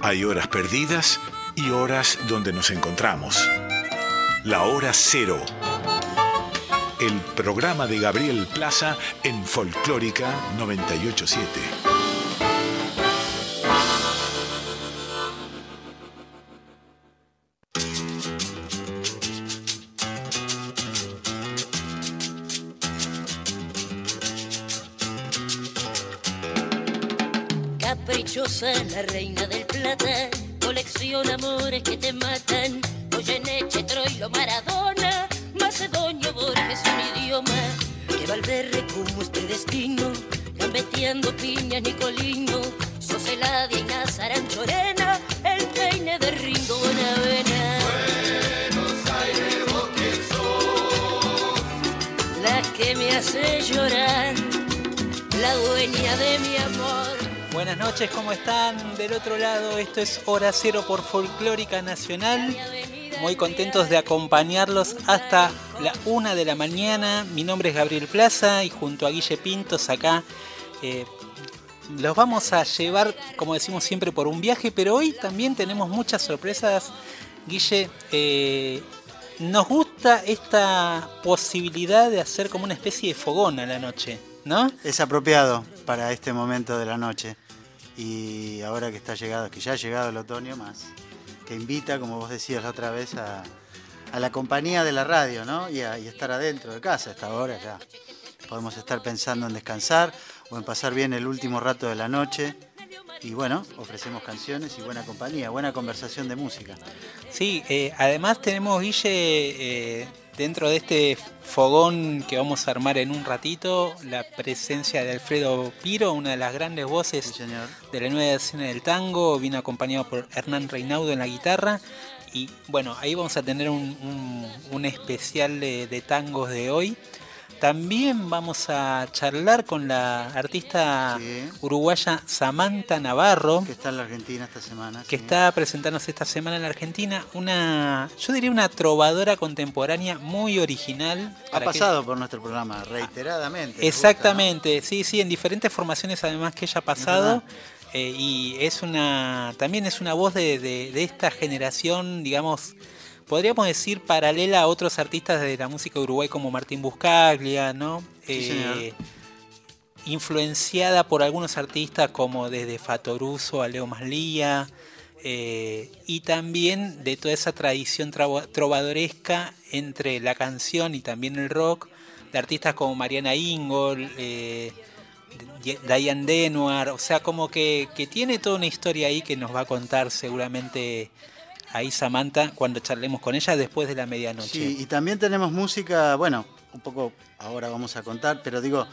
Hay horas perdidas y horas donde nos encontramos. La hora cero. El programa de Gabriel Plaza en Folclórica 987. la reina colecciona amores que te noches, ¿cómo están? Del otro lado, esto es Hora Cero por Folclórica Nacional. Muy contentos de acompañarlos hasta la una de la mañana. Mi nombre es Gabriel Plaza y junto a Guille Pintos acá eh, los vamos a llevar, como decimos siempre, por un viaje, pero hoy también tenemos muchas sorpresas. Guille, eh, nos gusta esta posibilidad de hacer como una especie de fogón a la noche, ¿no? Es apropiado para este momento de la noche y ahora que está llegado, que ya ha llegado el otoño más, que invita, como vos decías la otra vez, a, la compañía de la radio, ¿no? Y, a, estar adentro de casa a esta hora ya. Podemos estar pensando en descansar o en pasar bien el último rato de la noche. Y bueno, ofrecemos canciones y buena compañía, buena conversación de música. Sí, eh, además tenemos, Guille, eh, dentro de este fogón que vamos a armar en un ratito, la presencia de Alfredo Piro, una de las grandes voces de la nueva escena del tango, vino acompañado por Hernán Reinaudo en la guitarra. Y bueno, ahí vamos a tener un, especial de tangos de hoy. También vamos a charlar con la artista uruguaya Samantha Navarro. Que está en la Argentina esta semana. Que está presentándose esta semana en la Argentina. Una, yo diría una trovadora contemporánea muy original. Ha pasado por nuestro programa reiteradamente. Exactamente, sí, sí, en diferentes formaciones además que ella ha pasado. Eh, y es una, también es una voz de, de esta generación, digamos, podríamos decir paralela a otros artistas de la música de Uruguay como Martín Buscaglia, ¿no? Eh, influenciada por algunos artistas como desde Fatoruso a Leo Maslía, eh, y también de toda esa tradición trovadoresca entre la canción y también el rock, de artistas como Mariana Ingol, eh, Diane Denoir, o sea, como que, que tiene toda una historia ahí que nos va a contar seguramente ahí Samantha cuando charlemos con ella después de la medianoche. Sí, y también tenemos música, bueno, un poco ahora vamos a contar, pero digo,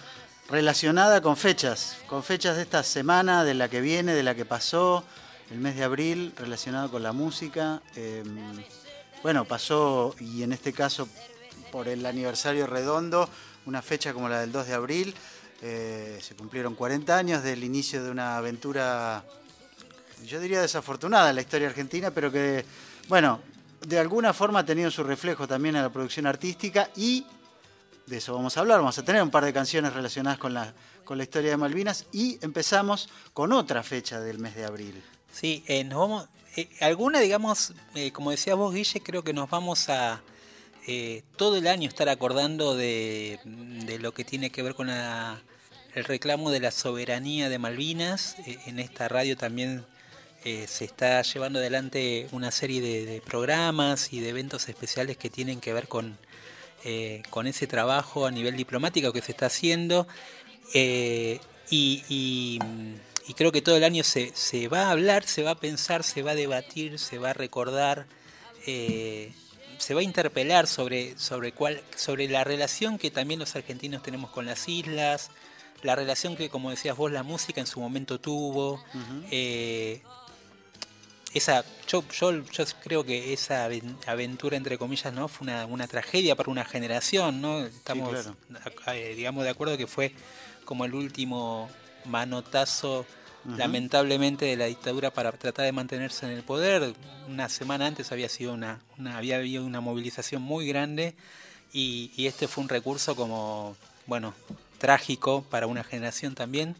relacionada con fechas, con fechas de esta semana, de la que viene, de la que pasó, el mes de abril, relacionado con la música. Em, bueno, pasó, y en este caso por el aniversario redondo, una fecha como la del 2 de abril, eh, se cumplieron 40 años del inicio de una aventura yo diría desafortunada la historia argentina, pero que, bueno, de alguna forma ha tenido su reflejo también en la producción artística y de eso vamos a hablar. Vamos a tener un par de canciones relacionadas con la, con la historia de Malvinas y empezamos con otra fecha del mes de abril. Sí, eh, nos vamos. Eh, alguna, digamos, eh, como decías vos, Guille, creo que nos vamos a todo el año estar acordando de, de lo que tiene que ver con el reclamo de la soberanía de Malvinas. en esta radio también eh, se está llevando adelante una serie de, programas y de eventos especiales que tienen que ver con, eh, con ese trabajo a nivel diplomático que se está haciendo. Eh, y, creo que todo el año se, va a hablar, se va a pensar, se va a debatir, se va a recordar, se va a interpelar sobre, sobre, cuál, sobre la relación que también los argentinos tenemos con las islas, la relación que, como decías vos, la música en su momento tuvo esa, yo, yo, creo que esa aventura, entre comillas, ¿no? Fue una, tragedia para una generación, ¿no? Estamos, eh, digamos, de acuerdo que fue como el último manotazo, lamentablemente, de la dictadura para tratar de mantenerse en el poder. Una semana antes había sido una, había habido una movilización muy grande y, y este fue un recurso como, bueno, trágico para una generación también.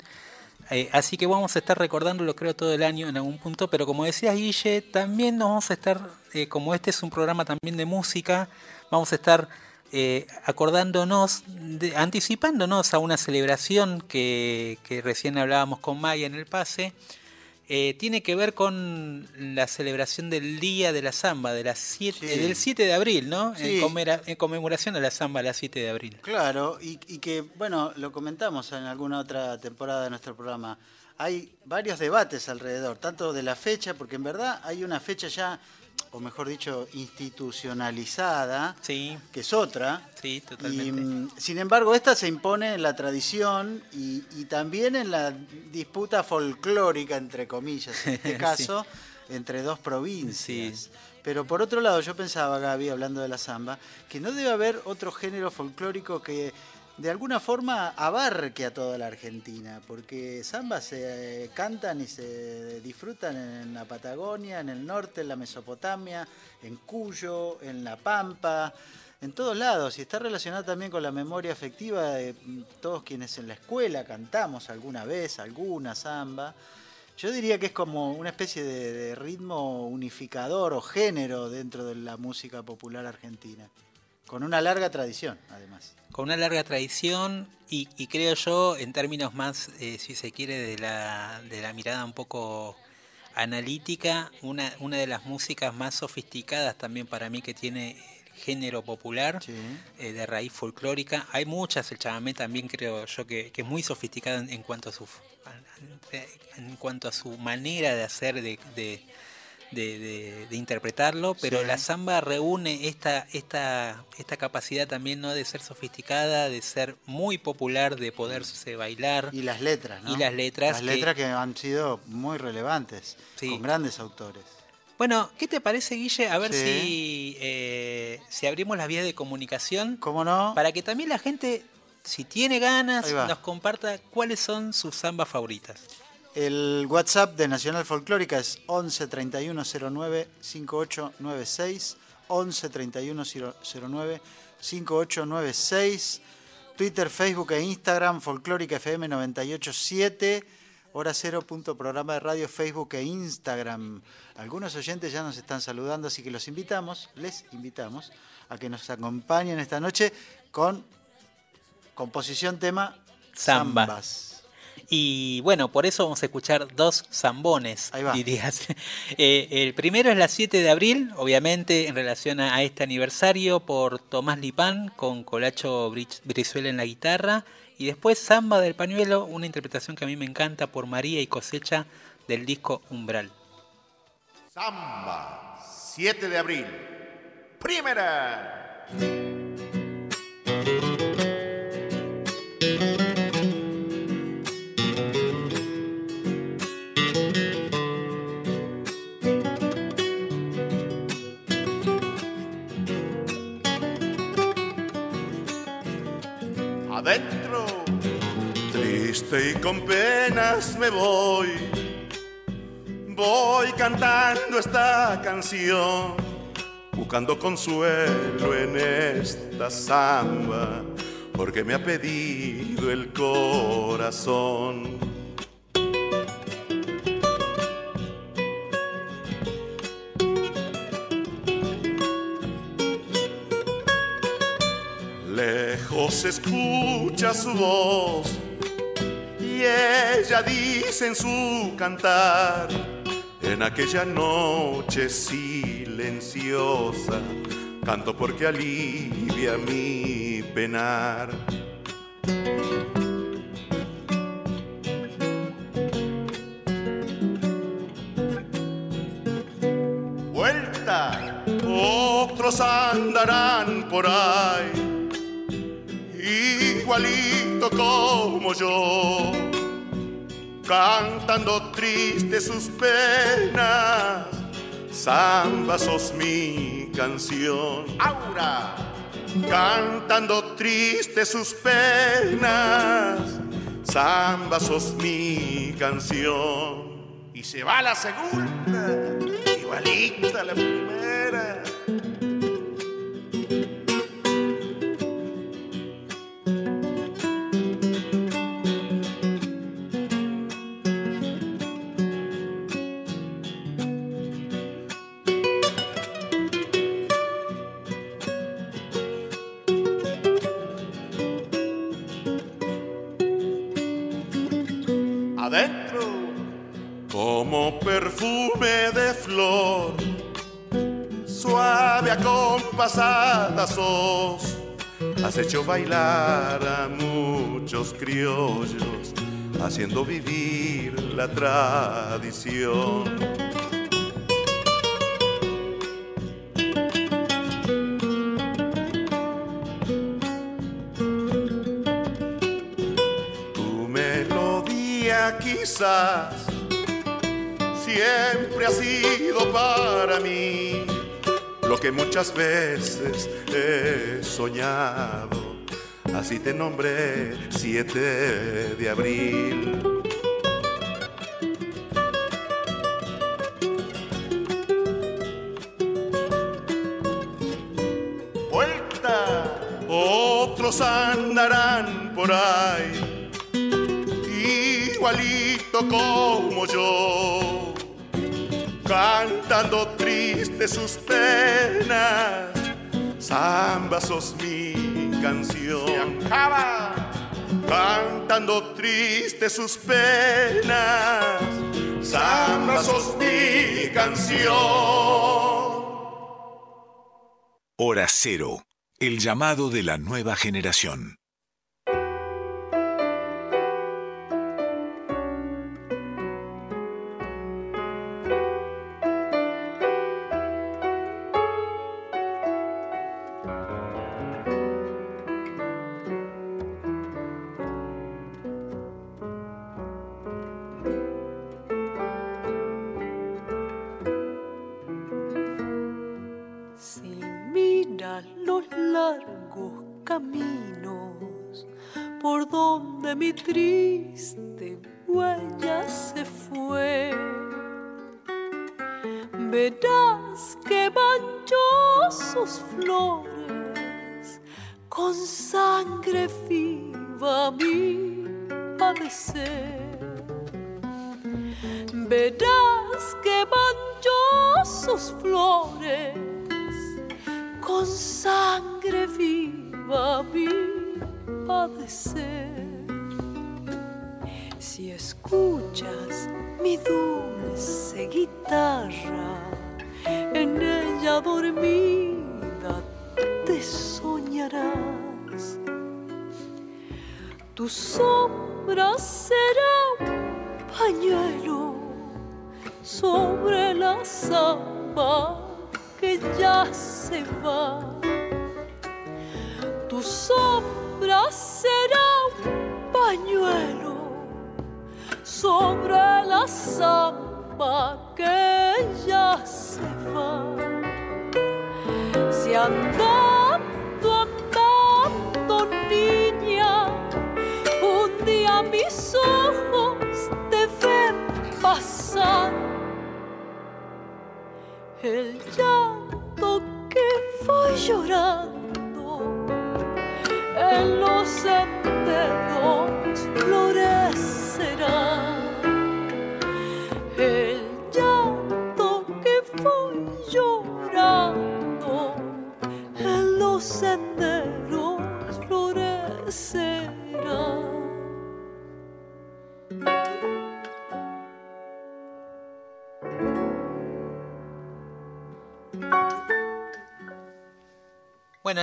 Eh, así que vamos a estar recordándolo creo todo el año en algún punto, pero como decías Guille, también nos vamos a estar, eh, como este es un programa también de música, vamos a estar eh, acordándonos, anticipándonos a una celebración que, que recién hablábamos con Maya en el pase. Eh, tiene que ver con la celebración del Día de la Zamba, de las siete, Sí. del 7 de abril, ¿no? Sí. En, comera- en conmemoración a la Zamba, la 7 de abril. Claro, y, y que, bueno, lo comentamos en alguna otra temporada de nuestro programa. Hay varios debates alrededor, tanto de la fecha, porque en verdad hay una fecha ya, o mejor dicho, institucionalizada, Sí, que es otra. sí, Y, totalmente. mm, sin embargo, esta se impone en la tradición y, y también en la disputa folclórica, entre comillas, en este Sí. caso, entre dos provincias. Pero por otro lado, yo pensaba, Gaby, hablando de la samba, que no debe haber otro género folclórico que de alguna forma abarque a toda la Argentina, porque samba se eh, cantan y se disfrutan en la Patagonia, en el norte, en la Mesopotamia, en Cuyo, en La Pampa, en todos lados, y está relacionado también con la memoria afectiva de mm, todos quienes en la escuela cantamos alguna vez, alguna samba. Yo diría que es como una especie de ritmo unificador o género dentro de la música popular argentina, con una larga tradición, además. con una larga tradición y, y creo yo, en términos más, eh, si se quiere, de la, de la mirada un poco analítica, una, una de las músicas más sofisticadas también para mí que tiene el género popular, Sí. eh, de raíz folclórica. Hay muchas, el chamamé también creo yo que, que es muy sofisticado en, en cuanto a su en cuanto a su manera de hacer, de, de, de- de- de interpretarlo, pero Sí. la samba reúne esta, esta, esta capacidad también ¿no? de ser sofisticada, de ser muy popular, de poderse bailar. Y las letras, ¿no? Y las letras Las que- letras que han sido muy relevantes, Sí. con grandes autores. Bueno, ¿qué te parece, Guille? A ver Sí. si, eh, si abrimos las vías de comunicación ¿Cómo no? para que también la gente, si tiene ganas, nos comparta cuáles son sus zambas favoritas. El WhatsApp de Nacional Folclórica es 11 31 09 5896. 11 31 09 5896. Twitter, Facebook e Instagram, Folclórica FM 987. Hora cero punto programa de radio, Facebook e Instagram. Algunos oyentes ya nos están saludando, así que los invitamos, les invitamos a que nos acompañen esta noche con composición tema. Zambas. Y bueno, por eso vamos a escuchar dos zambones, Ahí va. dirías. Eh, el primero es la 7 de abril, obviamente en relación a, este aniversario por Tomás Lipán con Colacho Bri- Brizuela en la guitarra. Y después Samba del Pañuelo, una interpretación que a mí me encanta por María y Cosecha del disco Umbral. Samba, 7 de abril. Primera. Triste y con penas me voy. Voy cantando esta canción, buscando consuelo en esta samba, porque me ha pedido el corazón. Lejos escucha su voz ella dice en su cantar, en aquella noche silenciosa, canto porque alivia mi penar. Vuelta, otros andarán por ahí igualito como yo, cantando triste sus penas. Samba sos mi canción. Aura, cantando triste sus penas. Samba sos mi canción. Y se va la segunda, igualita la primera. Acompasada sos, has hecho bailar a muchos criollos, haciendo vivir la tradición. quizás siempre ha sido para mí que muchas veces he soñado. Así te nombré 7 de abril. Otros andarán por ahí igualito como yo, cantando sus penas, samba sos mi canción. Cantando triste sus penas, samba sos mi canción. Hora cero, el llamado de la nueva generación.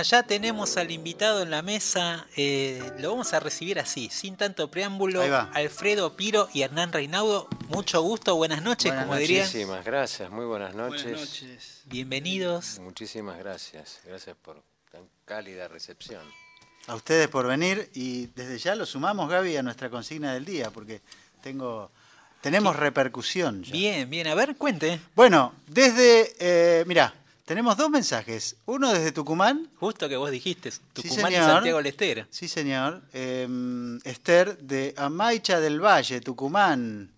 Ya tenemos al invitado en la mesa. Eh, lo vamos a recibir así, sin tanto preámbulo. Alfredo Piro y Hernán Reinaudo. Mucho gusto, buenas noches, como dirían. Muchísimas gracias, muy buenas noches. Buenas noches. Bienvenidos. Muchísimas gracias. Gracias por tan cálida recepción. A ustedes por venir y desde ya lo sumamos, Gaby, a nuestra consigna del día, porque tengo tenemos repercusión. Bien, bien. A ver, cuente. Bueno, desde, eh, mira, tenemos dos mensajes. Uno desde Tucumán. Justo que vos dijiste, Tucumán y Santiago del Estero. Sí, señor. Em, Esther de Amaicha del Valle, Tucumán.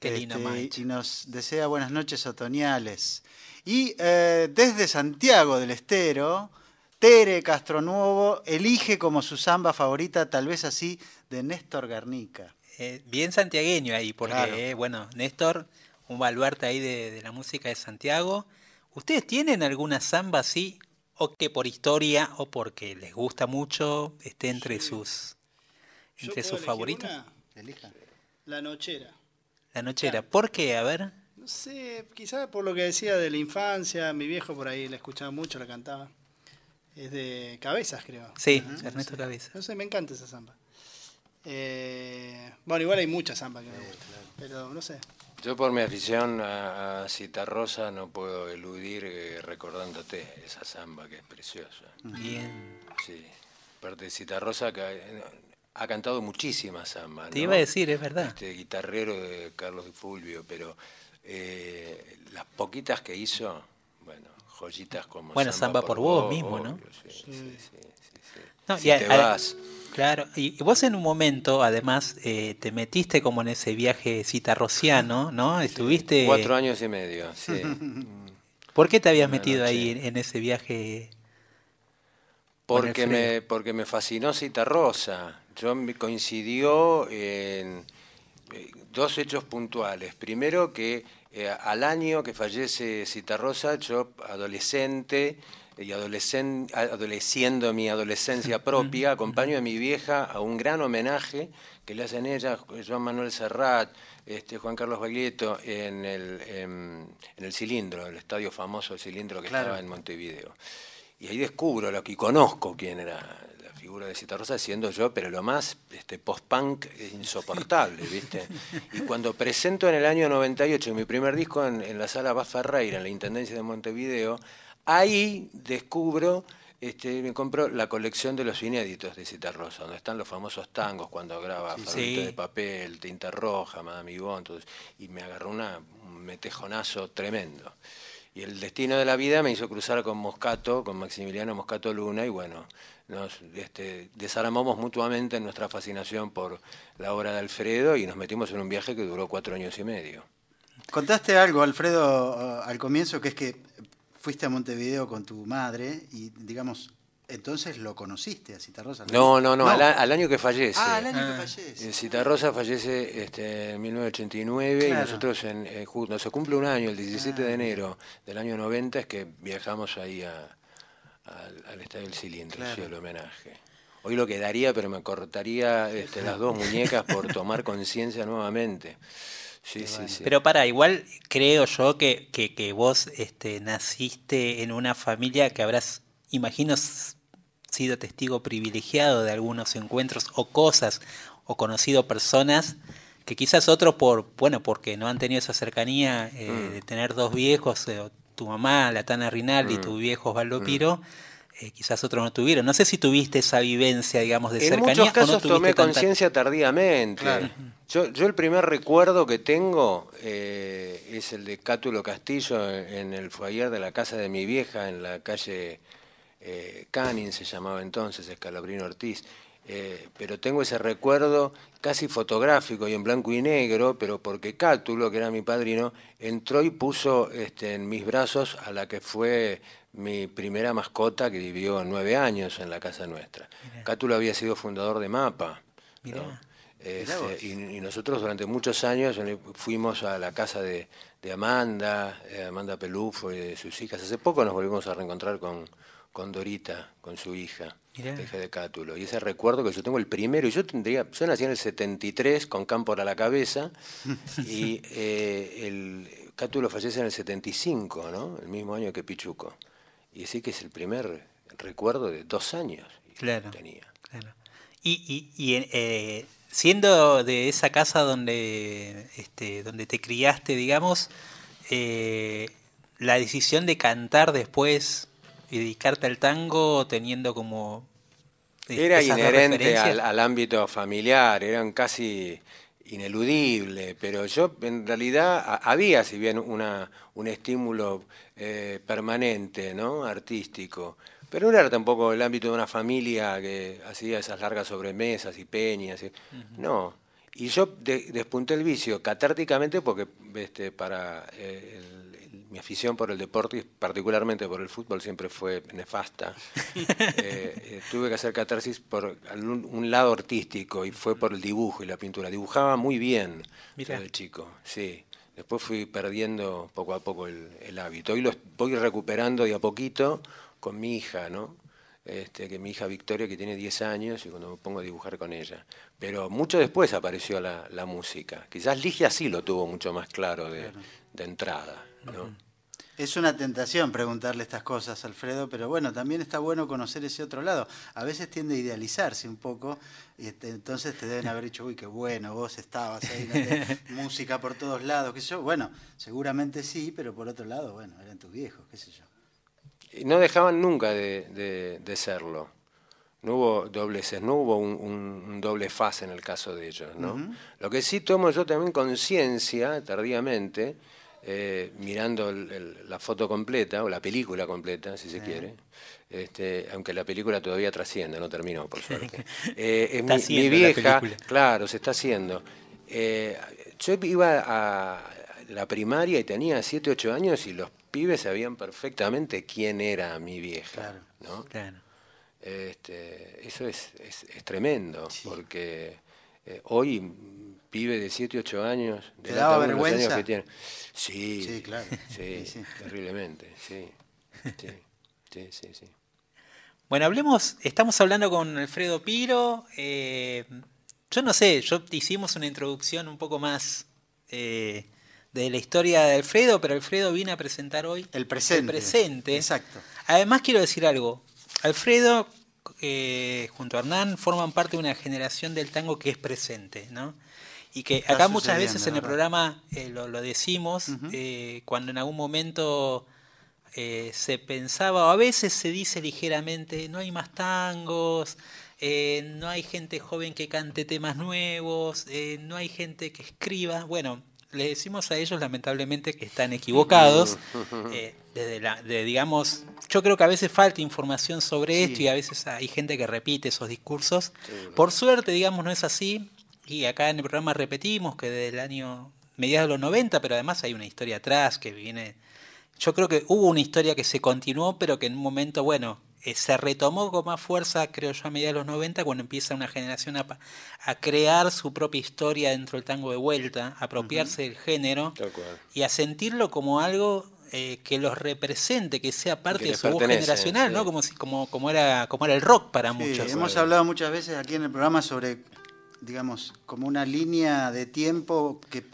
Qué lindo, este, Y nos desea buenas noches otoñales. Y eh, desde Santiago del Estero, Tere Castronuevo elige como su samba favorita, tal vez así, de Néstor Garnica. Eh, bien santiagueño ahí, porque, eh, bueno, Néstor, un baluarte ahí de, de la música de Santiago ¿Ustedes tienen alguna samba así? O que por historia o porque les gusta mucho esté entre sus entre sus favoritos. La Nochera. La Nochera. ¿Por qué? A ver. No sé, quizás por lo que decía de la infancia, mi viejo por ahí la escuchaba mucho, la cantaba. Es de Cabezas, creo. Sí, Ernesto Cabezas. No sé, me encanta esa samba. Eh, bueno, igual hay muchas zambas que me gustan, pero no sé. Yo por mi afición a, a Citarrosa no puedo eludir eh, recordándote esa samba que es preciosa. Bien. Sí. Aparte de Citarrosa ha cantado muchísimas zambas. Te ¿no? iba a decir, es verdad. Este guitarrero de Carlos de Fulvio, pero eh, las poquitas que hizo, bueno, joyitas como Bueno, Samba por vos mismo, ¿no? sí, sí, sí, sí, sí. No, Si y te a- vas, Claro, y vos en un momento, además, eh, te metiste como en ese viaje citarrociano, ¿no? Estuviste... cuatro años y medio, sí. ¿Por qué te habías Una metido ahí en, en ese viaje? Porque me, porque me fascinó Citarrosa. Yo me coincidió en eh, dos hechos puntuales. Primero que eh, al año que fallece Citarrosa, yo adolescente y adolescen, adoleciendo mi adolescencia propia, acompaño a mi vieja a un gran homenaje que le hacen ella, Joan Manuel Serrat, este, Juan Carlos Baglietto, en el, en, en el cilindro, el estadio famoso del cilindro que Claro. estaba en Montevideo. Y ahí descubro lo que conozco quién era la figura de Citarrosa, siendo yo, pero lo más este, post-punk es insoportable, ¿viste? Y cuando presento en el año 98 mi primer disco en, en la sala Baz Ferreira, en la Intendencia de Montevideo, ahí descubro, este, me compro la colección de los inéditos de Citarrosa, donde están los famosos tangos cuando graba Sí. de papel, Tinta Roja, Madame Yvonne, eso, y me agarró una, un metejonazo tremendo. Y el destino de la vida me hizo cruzar con Moscato, con Maximiliano Moscato Luna, y bueno, nos este, desarmamos mutuamente en nuestra fascinación por la obra de Alfredo y nos metimos en un viaje que duró cuatro años y medio. Contaste algo, Alfredo, al comienzo, que es que fuiste a Montevideo con tu madre y, digamos, entonces lo conociste a Citarrosa. No, no, no, Al, al año que fallece. Ah, el año Ah. que fallece. Eh, Citarrosa fallece este, en 1989 Claro. y nosotros en, eh, no, se cumple un año, el 17 Ah. de enero del año 90 es que viajamos ahí a- al, al Estadio del Cilindro, Claro. sí, el homenaje. Hoy lo quedaría, pero me cortaría este, las dos muñecas por tomar conciencia nuevamente. Sí, sí, sí. Pero para, igual creo yo que, que, que vos este, naciste en una familia que habrás, imagino, sido testigo privilegiado de algunos encuentros o cosas, o conocido personas que quizás otros por, bueno, porque no han tenido esa cercanía eh, Mm. de tener dos viejos, eh, tu mamá, la Tana Rinaldi, Mm. tu viejo Osvaldo Piro, eh, quizás otros no tuvieron. No sé si tuviste esa vivencia, digamos, de en cercanía muchos o casos no tomé conciencia tardíamente. Claro. Yo, yo el primer recuerdo que tengo eh, es el de Cátulo Castillo en, en el foyer de la casa de mi vieja en la calle eh, Canning, se llamaba entonces, Escalabrino Ortiz. Eh, pero tengo ese recuerdo casi fotográfico y en blanco y negro, pero porque Cátulo, que era mi padrino, entró y puso este, en mis brazos a la que fue mi primera mascota que vivió nueve años en la casa nuestra. Cátulo había sido fundador de MAPA. ¿no? Este, y, y nosotros durante muchos años fuimos a la casa de, de Amanda, eh, Amanda Pelufo y de sus hijas. Hace poco nos volvimos a reencontrar con, con Dorita, con su hija, Mirá. la hija de Cátulo. Y ese recuerdo que yo tengo el primero, y yo tendría, yo nací en el 73 con Cámpora a la cabeza, y eh, el Cátulo fallece en el 75, ¿no? El mismo año que Pichuco. Y así que es el primer recuerdo de dos años que tenía. Claro. Y, y, y, eh, siendo de esa casa donde, este, donde te criaste, digamos, eh, la decisión de cantar después y dedicarte al tango teniendo como... Era inherente al ámbito familiar, eran casi ineludible, pero yo en realidad a- había, si bien una, un estímulo eh, permanente, ¿no? artístico, pero no era tampoco el ámbito de una familia que hacía esas largas sobremesas y peñas, y- no. Y yo de- despunté el vicio catárticamente porque este, para eh, el- mi afición por el deporte y particularmente por el fútbol siempre fue nefasta. Eh, eh, tuve que hacer catarsis por un lado artístico y fue por el dibujo y la pintura. Dibujaba muy bien de chico, sí. Después fui perdiendo poco a poco el, el hábito. Hoy lo voy recuperando de a poquito con mi hija, ¿no? este, que mi hija Victoria, que tiene 10 años, y cuando me pongo a dibujar con ella. Pero mucho después apareció la, la música. Quizás Ligia sí lo tuvo mucho más claro de, de entrada. ¿No? Es una tentación preguntarle estas cosas, Alfredo, pero bueno, también está bueno conocer ese otro lado. A veces tiende a idealizarse un poco, y este, entonces te deben haber dicho, uy, qué bueno, vos estabas ahí, ¿no? música por todos lados, qué sé yo. Bueno, seguramente sí, pero por otro lado, bueno, eran tus viejos, qué sé yo. Y no dejaban nunca de, de- de serlo. No hubo dobleces, no hubo un, un- un doble faz en el caso de ellos. ¿no? Lo que sí tomo yo también conciencia, tardíamente, eh, mirando el- el- la foto completa, o la película completa, si se quiere, este, aunque la película todavía trasciende, no terminó, por suerte. Eh, es mi- vieja, claro, se está haciendo. Eh, yo iba a la primaria y tenía 7, 8 años y los pibes sabían perfectamente quién era mi vieja. Claro. ¿no? Claro. Este, eso es, es, es tremendo, porque eh, hoy pibe de 7, 8 años, ¿Te de daba los años vergüenza? que tiene. Sí, Sí, claro. Sí, Sí, sí. terriblemente, sí. Sí, sí, sí, sí. Bueno, hablemos, estamos hablando con Alfredo Piro. eh, yo no sé, yo hicimos una introducción un poco más eh, de la historia de Alfredo, pero Alfredo viene a presentar hoy El presente. el presente. Exacto. Además quiero decir algo. Alfredo eh, junto a Hernán forman parte de una generación del tango que es presente, ¿no? Y que acá muchas veces en el ¿verdad? programa eh, lo, lo decimos, eh, cuando en algún momento eh, se pensaba, o a veces se dice ligeramente, no hay más tangos, no hay gente joven que cante temas nuevos, no hay gente que escriba. Bueno, le decimos a ellos lamentablemente que están equivocados. eh, desde la, de, digamos, yo creo que a veces falta información sobre esto y a veces hay gente que repite esos discursos. Por suerte, digamos, no es así. Y acá en el programa repetimos que desde el año mediados de los 90, pero además hay una historia atrás que viene yo creo que hubo una historia que se continuó, pero que en un momento, bueno, eh, se retomó con más fuerza, creo yo, a mediados de los 90, cuando empieza una generación a, a crear su propia historia dentro del tango de vuelta, a apropiarse del género y a sentirlo como algo eh, que los represente, que sea parte Que de su voz generacional, ¿no? Como, si, como, como, era, como era el rock para Sí, muchos. hemos hablado muchas veces aquí en el programa sobre, digamos, como una línea de tiempo que,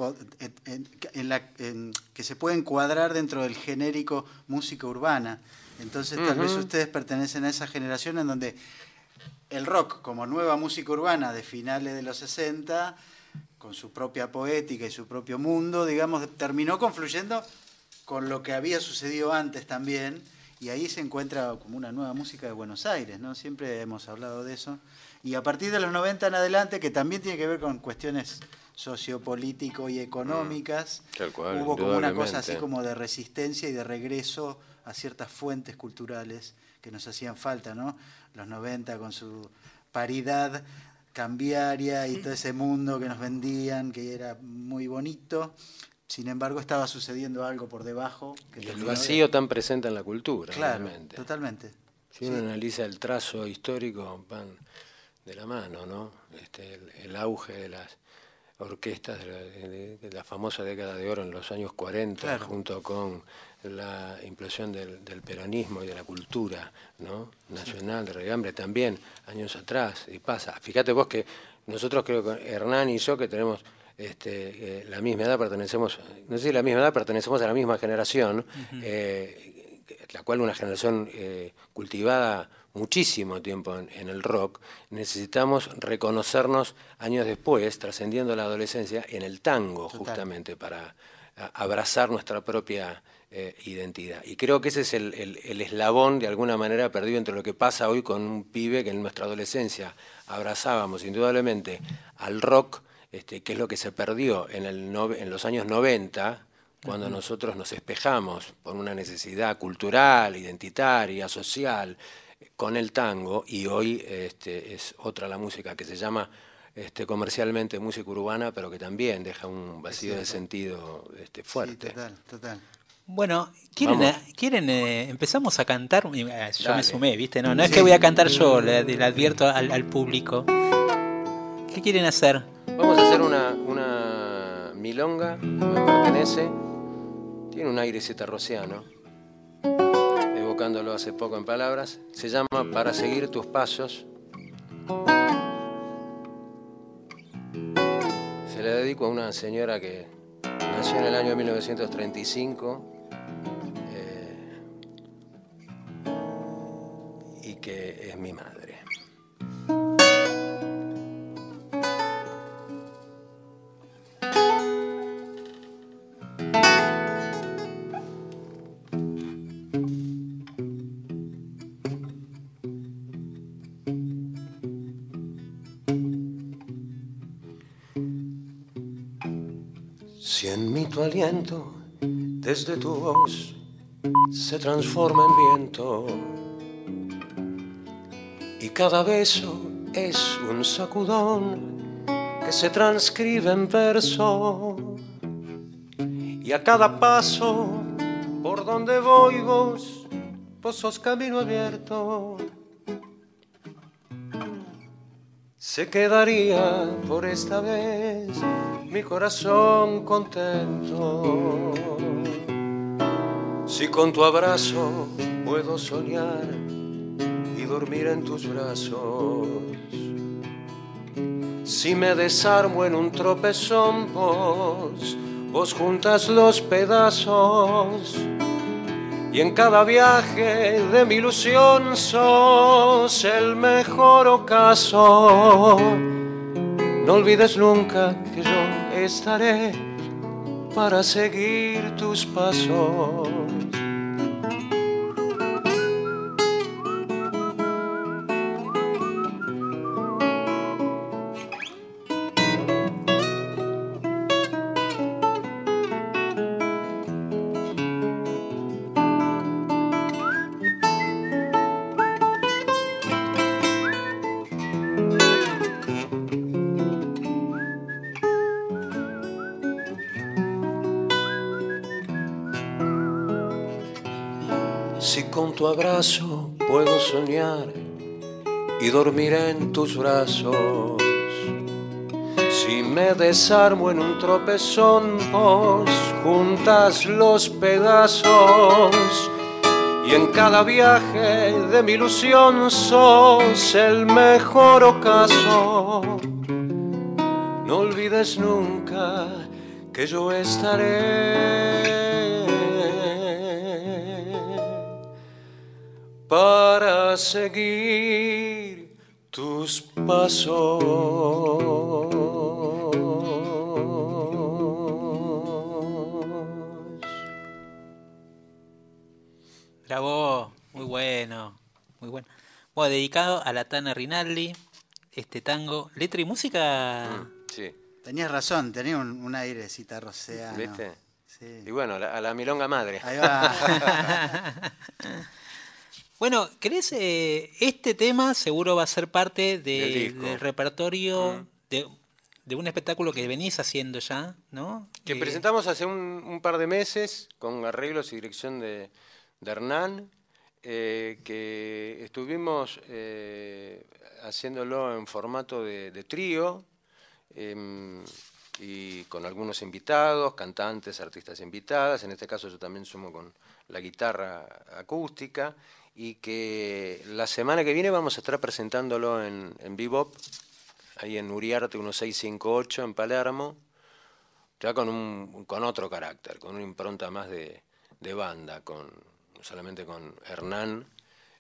en- en la, en- que se puede encuadrar dentro del genérico música urbana. Entonces, tal vez ustedes pertenecen a esa generación en donde el rock, como nueva música urbana de finales de los 60, con su propia poética y su propio mundo, digamos, terminó confluyendo con lo que había sucedido antes también, y ahí se encuentra como una nueva música de Buenos Aires, ¿no? Siempre hemos hablado de eso. Y a partir de los 90 en adelante, que también tiene que ver con cuestiones sociopolítico y económicas, Mm, cual, hubo como una cosa así como de resistencia y de regreso a ciertas fuentes culturales que nos hacían falta, ¿no? Los 90 con su paridad cambiaria y todo ese mundo que nos vendían, que era muy bonito. Sin embargo, estaba sucediendo algo por debajo. Que Y el vacío tan presente en la cultura, Claro, realmente. totalmente. Si uno analiza el trazo histórico, van de la mano, ¿no? Este, el, el auge de las orquestas de la, de- de la famosa década de oro en los años 40, Claro. junto con la implosión del, del peronismo y de la cultura ¿no? nacional de regambre también, años atrás, y pasa. Fíjate vos que nosotros creo que Hernán y yo que tenemos este, eh, la misma edad, pertenecemos, no sé si la misma edad, pertenecemos a la misma generación, eh, la cual una generación eh, cultivada muchísimo tiempo en, en el rock, necesitamos reconocernos años después, trascendiendo la adolescencia, en el tango, justamente, para a- abrazar nuestra propia eh, identidad. Y creo que ese es el, el- el eslabón, de alguna manera, perdido entre lo que pasa hoy con un pibe que en nuestra adolescencia abrazábamos indudablemente al rock, este, que es lo que se perdió en, el en los años 90, cuando nosotros nos espejamos por una necesidad cultural, identitaria, social, con el tango, y hoy este, es otra la música que se llama este, comercialmente música urbana, pero que también deja un vacío de sentido este, Sí, fuerte. total, total. Bueno, ¿quieren, Vamos. eh, quieren eh, empezamos a cantar? Yo me sumé, ¿viste? No, no es que voy a cantar yo, le, le advierto al, al público. ¿Qué quieren hacer? Vamos a hacer una, una milonga, me pertenece, tiene un aire cetarrociano, hace poco en palabras. Se llama Para seguir tus pasos. Se le dedico a una señora que nació en el año 1935 eh, y que es mi madre. Si en mí tu aliento desde tu voz se transforma en viento y cada beso es un sacudón que se transcribe en verso y a cada paso por donde voy vos, vos sos camino abierto. Se quedaría por esta vez mi corazón contento. Si con tu abrazo puedo soñar y dormir en tus brazos. Si me desarmo en un tropezón, vos, vos juntas los pedazos. Y en cada viaje de mi ilusión sos el mejor ocaso. No olvides nunca que yo estaré para seguir tus pasos. Tu abrazo puedo soñar y dormir en tus brazos. Si me desarmo en un tropezón, vos juntas los pedazos. Y en cada viaje de mi ilusión sos el mejor ocaso. No olvides nunca que yo estaré para seguir tus pasos. Bravo, muy bueno, muy bueno. Bueno, dedicado a la Tana Rinaldi, este tango, letra y música. Sí, Tenías razón, tenía un, un aire cita roseano. ¿viste? Sí. Y bueno, la- a la milonga madre. Ahí va. Bueno, ¿querés? eh, este tema seguro va a ser parte de- Del repertorio Mm. de, de un espectáculo que venís haciendo ya, ¿no? Que Eh, presentamos hace un, un par de meses con arreglos y dirección de, de Hernán, eh, que estuvimos haciéndolo en formato de, de trío em, y con algunos invitados, cantantes, artistas invitadas. En este caso yo también sumo con la guitarra acústica y que la semana que viene vamos a estar presentándolo en, en Bebop, ahí en Uriarte 1658 en Palermo ya con, un, con otro carácter, con una impronta más de, de banda, con, no solamente con Hernán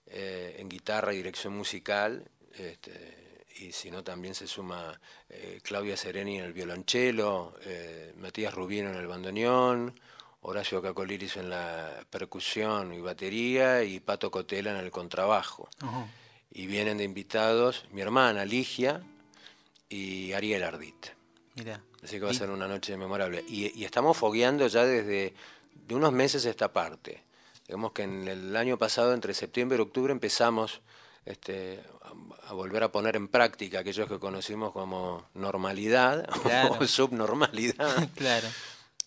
eh, en guitarra y dirección musical, este, y sino también se suma eh, Claudia Sereni en el violonchelo, eh, Matías Rubino en el bandoneón, Horacio Cacoliris en la percusión y batería, y Pato Cotela en el contrabajo. Y vienen de invitados mi hermana Ligia y Ariel Ardit. Mirá. Así que va a ser una noche memorable. Y, y estamos fogueando ya desde de unos meses esta parte. Digamos que en el año pasado, entre septiembre y octubre, empezamos este, a, a volver a poner en práctica aquellos que conocimos como normalidad Claro. o subnormalidad. Claro.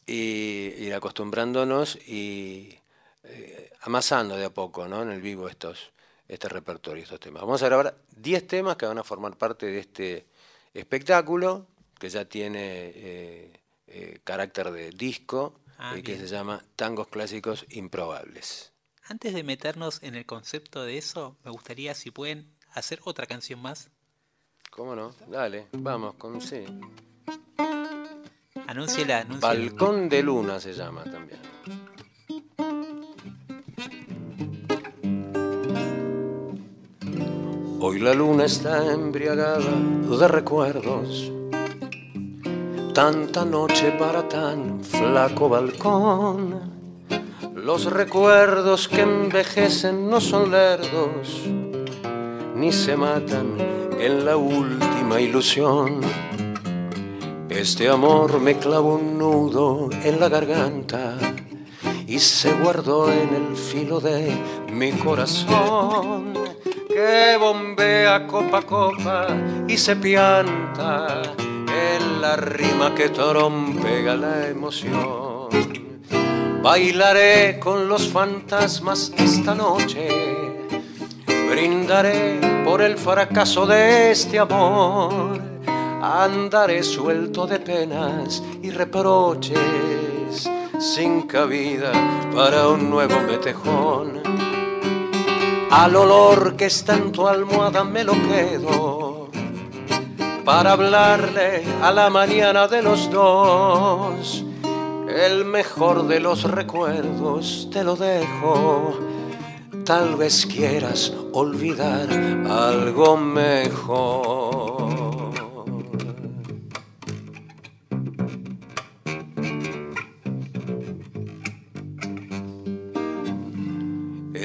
Y ir acostumbrándonos y eh, amasando de a poco ¿no? en el vivo estos, este repertorio, estos temas. Vamos a grabar 10 temas que van a formar parte de este espectáculo, que ya tiene eh, eh, carácter de disco Ah, y que bien. se llama Tangos Clásicos Improbables. antes de meternos en el concepto de eso, me gustaría si pueden hacer otra canción más. ¿Cómo no? Dale, vamos con sí. Anúnciela, anúnciela. Balcón de Luna se llama también. Hoy la luna está embriagada de recuerdos. Tanta noche para tan flaco balcón. Los recuerdos que envejecen no son lerdos, ni se matan en la última ilusión. Este amor me clavó un nudo en la garganta y se guardó en el filo de mi corazón que bombea copa a copa y se pianta en la rima que trompega la emoción. Bailaré con los fantasmas esta noche, brindaré por el fracaso de este amor, andaré suelto de penas y reproches, sin cabida para un nuevo metejón al olor que está en tu almohada me lo quedo para hablarle a la mañana de los dos. El mejor de los recuerdos te lo dejo. Tal vez quieras olvidar algo mejor.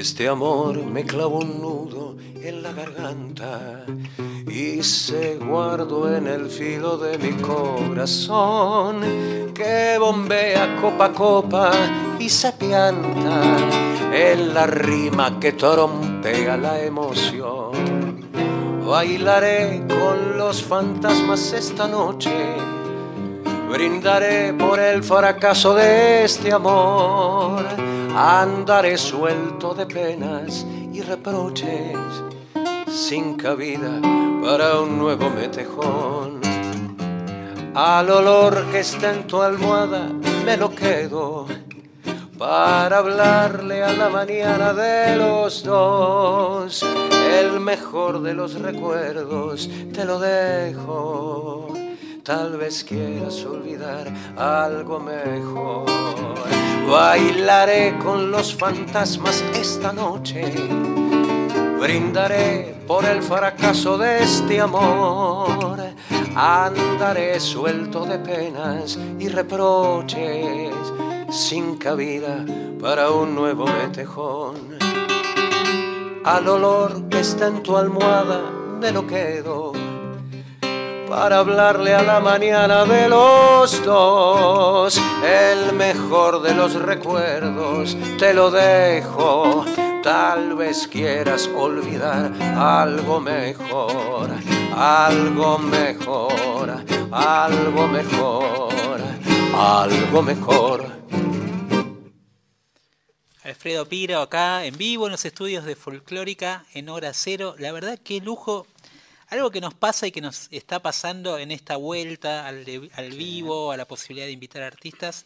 Este amor me clavó un nudo en la garganta y se guardó en el filo de mi corazón que bombea copa a copa y se pianta en la rima que trompea la emoción. Bailaré con los fantasmas esta noche, brindaré por el fracaso de este amor andaré suelto de penas y reproches, sin cabida para un nuevo metejón. Al olor que está en tu almohada me lo quedo para hablarle a la mañana de los dos. El mejor de los recuerdos te lo dejo. Tal vez quieras olvidar algo mejor. Bailaré con los fantasmas esta noche. Brindaré por el fracaso de este amor. Andaré suelto de penas y reproches, sin cabida para un nuevo metejón. Al olor que está en tu almohada me lo quedo para hablarle a la mañana de los dos. El mejor de los recuerdos te lo dejo. Tal vez quieras olvidar algo mejor, algo mejor, algo mejor, algo mejor. Alfredo Piro acá en vivo en los estudios de Folclórica en hora cero. La verdad, qué lujo algo que nos pasa y que nos está pasando en esta vuelta al, vivo, a la posibilidad de invitar artistas,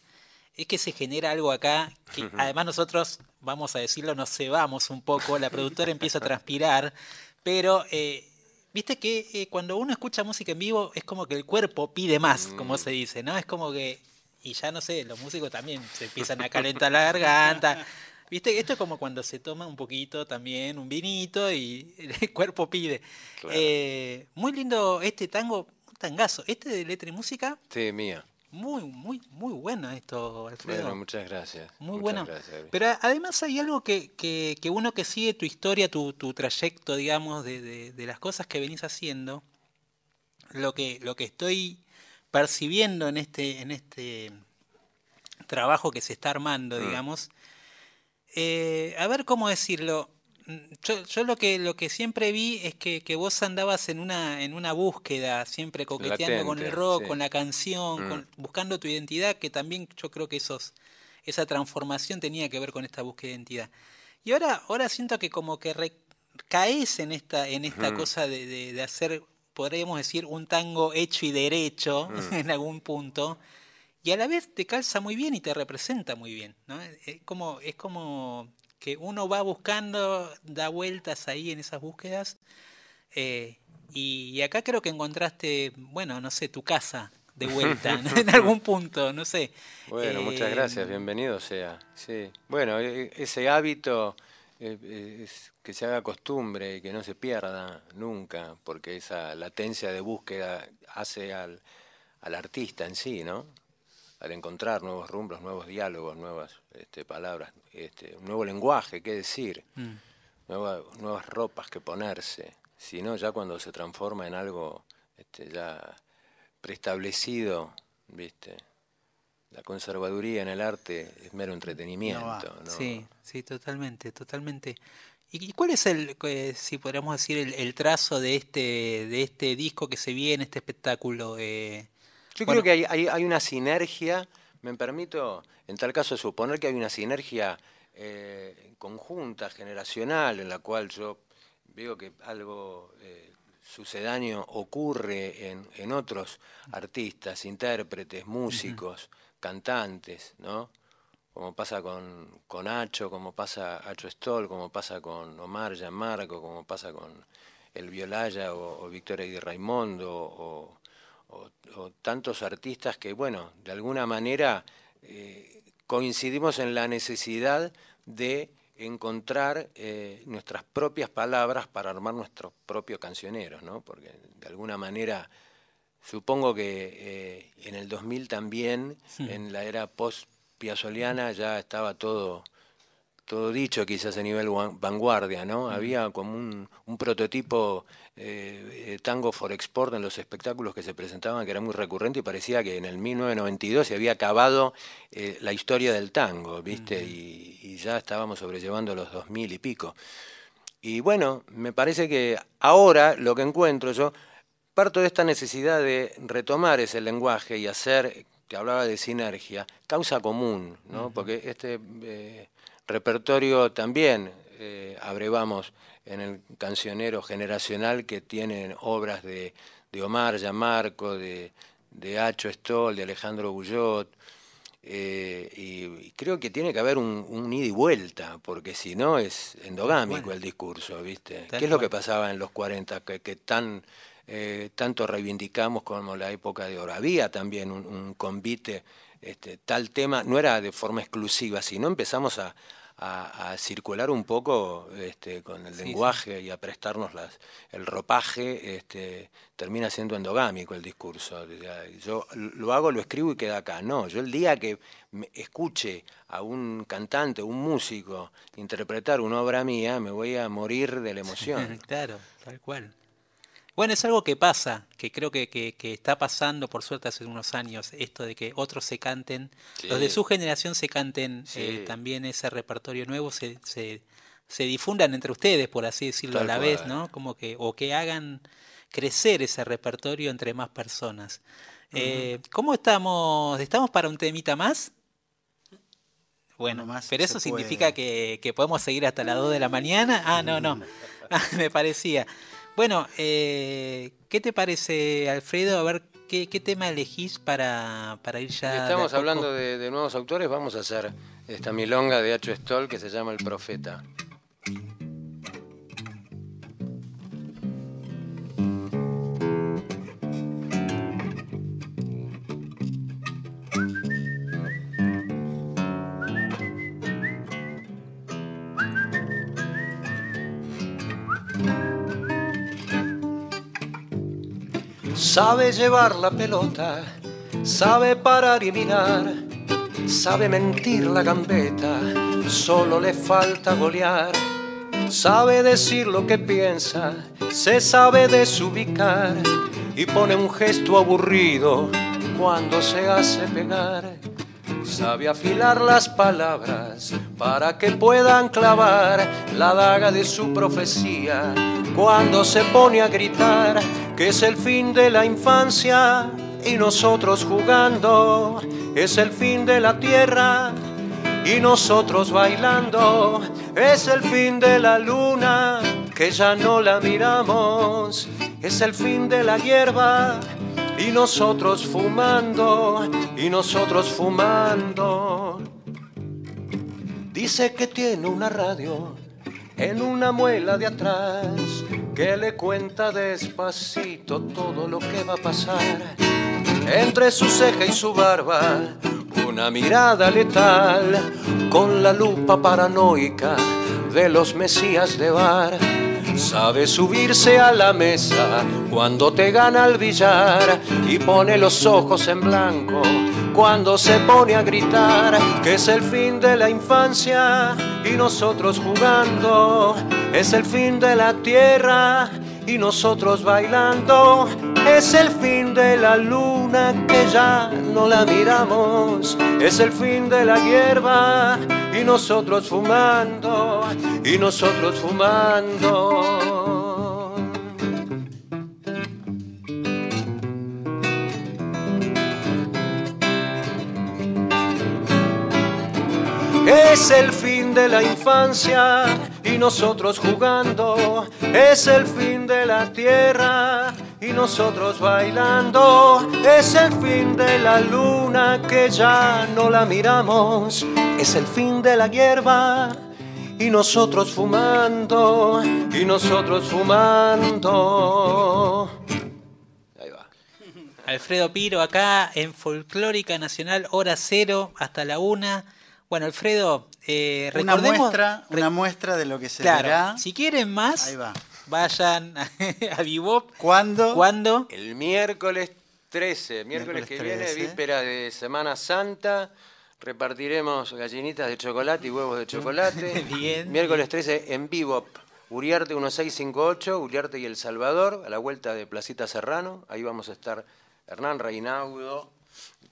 es que se genera algo acá que además nosotros, vamos a decirlo, nos cebamos un poco, la productora empieza a transpirar, pero eh, viste que eh, cuando uno escucha música en vivo es como que el cuerpo pide más, como mm. se dice, ¿no? Es como que, y ya no sé, los músicos también se empiezan a calentar la garganta. Viste, esto es como cuando se toma un poquito también, un vinito y el cuerpo pide. Eh, muy lindo este tango, un tangazo. Este de letra y música. Sí, mía. Muy, muy, muy bueno esto, Alfredo. Bueno, muchas gracias. Muy bueno. Pero además hay algo que, que, que, uno que sigue tu historia, tu, tu trayecto, digamos, de, de, de, las cosas que venís haciendo, lo que, lo que estoy percibiendo en este, en este trabajo que se está armando, mm. digamos, eh, a ver cómo decirlo. Mm, yo, yo, lo que lo que siempre vi es que, que, vos andabas en una en una búsqueda, siempre coqueteando con el rock, con la canción, mm. buscando tu identidad, que también yo creo que esos, esa transformación tenía que ver con esta búsqueda de identidad. Y ahora, ahora siento que como que caes en esta, en esta cosa de, de, hacer, podríamos decir, un tango hecho y derecho mm. en algún punto y a la vez te calza muy bien y te representa muy bien. ¿no? Es como, es como que uno va buscando, da vueltas ahí en esas búsquedas. Eh, y, acá creo que encontraste, bueno, no sé, tu casa de vuelta en algún punto, no sé. Bueno, muchas gracias, eh, bienvenido sea. Sí. Bueno, e, e, ese hábito eh, es que se haga costumbre y que no se pierda nunca, porque esa latencia de búsqueda hace al, al artista en sí, ¿no? Al encontrar nuevos rumbos, nuevos diálogos, nuevas este, palabras, este, un nuevo lenguaje, qué decir, mm. nuevas ropas que ponerse, sino ya cuando se transforma en algo este, ya preestablecido, ¿viste? La conservaduría en el arte es mero entretenimiento. No, Sí, sí, totalmente, totalmente. ¿Y cuál es el, eh, si podríamos decir, el, trazo de este, de este disco que se viene, este espectáculo? Eh? Yo creo que hay, hay, hay, una sinergia, me permito en tal caso suponer que hay una sinergia eh, conjunta, generacional, en la cual yo veo que algo eh, sucedáneo ocurre en, en, otros artistas, intérpretes, músicos, cantantes, ¿no? Como pasa con, con Hacho, como pasa Hacho Stoll, como pasa con Omar Gianmarco, como pasa con el Violaya o, o Víctor Eddie Raimondo o, o, tantos artistas que, bueno, de alguna manera eh, coincidimos en la necesidad de encontrar eh, nuestras propias palabras para armar nuestros propios cancioneros, ¿no? Porque de alguna manera supongo que eh, en el 2000 también, en la era post-piazoliana, ya estaba todo todo dicho quizás a nivel vanguardia, ¿no? Había como un, prototipo eh, tango for export en los espectáculos que se presentaban que era muy recurrente y parecía que en el 1992 se había acabado eh, la historia del tango, ¿viste? y, ya estábamos sobrellevando los 2000 y pico. Y bueno, me parece que ahora lo que encuentro yo, parto de esta necesidad de retomar ese lenguaje y hacer, que hablaba de sinergia, causa común, ¿no? Porque este... Eh, repertorio también eh, abrevamos en el cancionero generacional que tienen obras de, de Omar Yamarco, de, de Hacho Stoll, de Alejandro Bullot, eh, y, creo que tiene que haber un, ida y vuelta, porque si no es endogámico el discurso, ¿viste? ¿Qué es lo que pasaba en los 40 que, que tan eh, tanto reivindicamos como la época de oro? Había también un, un convite este, tal tema, no era de forma exclusiva, sino empezamos a, circular un poco este, con el lenguaje y a prestarnos las, el ropaje, este, termina siendo endogámico el discurso. Yo lo hago, lo escribo y queda acá. No, yo el día que escuche a un cantante, un músico interpretar una obra mía, me voy a morir de la emoción. claro, tal cual. Bueno, es algo que pasa, que creo que, que, está pasando por suerte hace unos años, esto de que otros se canten, los de su generación se canten eh, también ese repertorio nuevo, se, se, se, difundan entre ustedes, por así decirlo, a la vez, ¿no? Como que, o que hagan crecer ese repertorio entre más personas. Eh, ¿Cómo estamos? ¿Estamos para un temita más? Bueno, más pero eso significa que, que, podemos seguir hasta las 2 de la mañana. Ah, no, no. me parecía. Bueno, eh, ¿qué te parece, Alfredo? A ver, ¿qué, tema elegís para, para ir ya? Estamos hablando de, nuevos autores, vamos a hacer esta milonga de H. Stoll que se llama El Profeta. Sabe llevar la pelota, sabe parar y mirar, sabe mentir la gambeta, solo le falta golear. Sabe decir lo que piensa, se sabe desubicar y pone un gesto aburrido cuando se hace pegar. Sabe afilar las palabras para que puedan clavar la daga de su profecía. Cuando se pone a gritar que es el fin de la infancia y nosotros jugando, es el fin de la tierra y nosotros bailando, es el fin de la luna que ya no la miramos, es el fin de la hierba y nosotros fumando, y nosotros fumando. Dice que tiene una radio en una muela de atrás que le cuenta despacito todo lo que va a pasar. Entre su ceja y su barba, una mirada letal con la lupa paranoica de los mesías de bar. Sabe subirse a la mesa cuando te gana el billar y pone los ojos en blanco cuando se pone a gritar que es el fin de la infancia y nosotros jugando, es el fin de la tierra y nosotros bailando, es el fin de la luna que ya no la miramos, es el fin de la hierba y nosotros fumando, y nosotros fumando. Es el fin de la infancia y nosotros jugando. Es el fin de la tierra y nosotros bailando. Es el fin de la luna que ya no la miramos. Es el fin de la hierba y nosotros fumando. Y nosotros fumando. Ahí va. Alfredo Piro acá en Folclórica Nacional, hora cero hasta la una. Bueno, Alfredo, eh, Una muestra, una muestra de lo que se Claro, verá. si quieren más, Ahí va. Vayan a, a Bebop. ¿Cuándo? ¿Cuándo? El miércoles 13, miércoles, Miércoles que viene, 13. víspera de Semana Santa, repartiremos gallinitas de chocolate y huevos de chocolate. Bien. Miércoles 13 en vivo, Uriarte 1658, Uriarte y El Salvador, a la vuelta de Placita Serrano. Ahí vamos a estar Hernán Reinaudo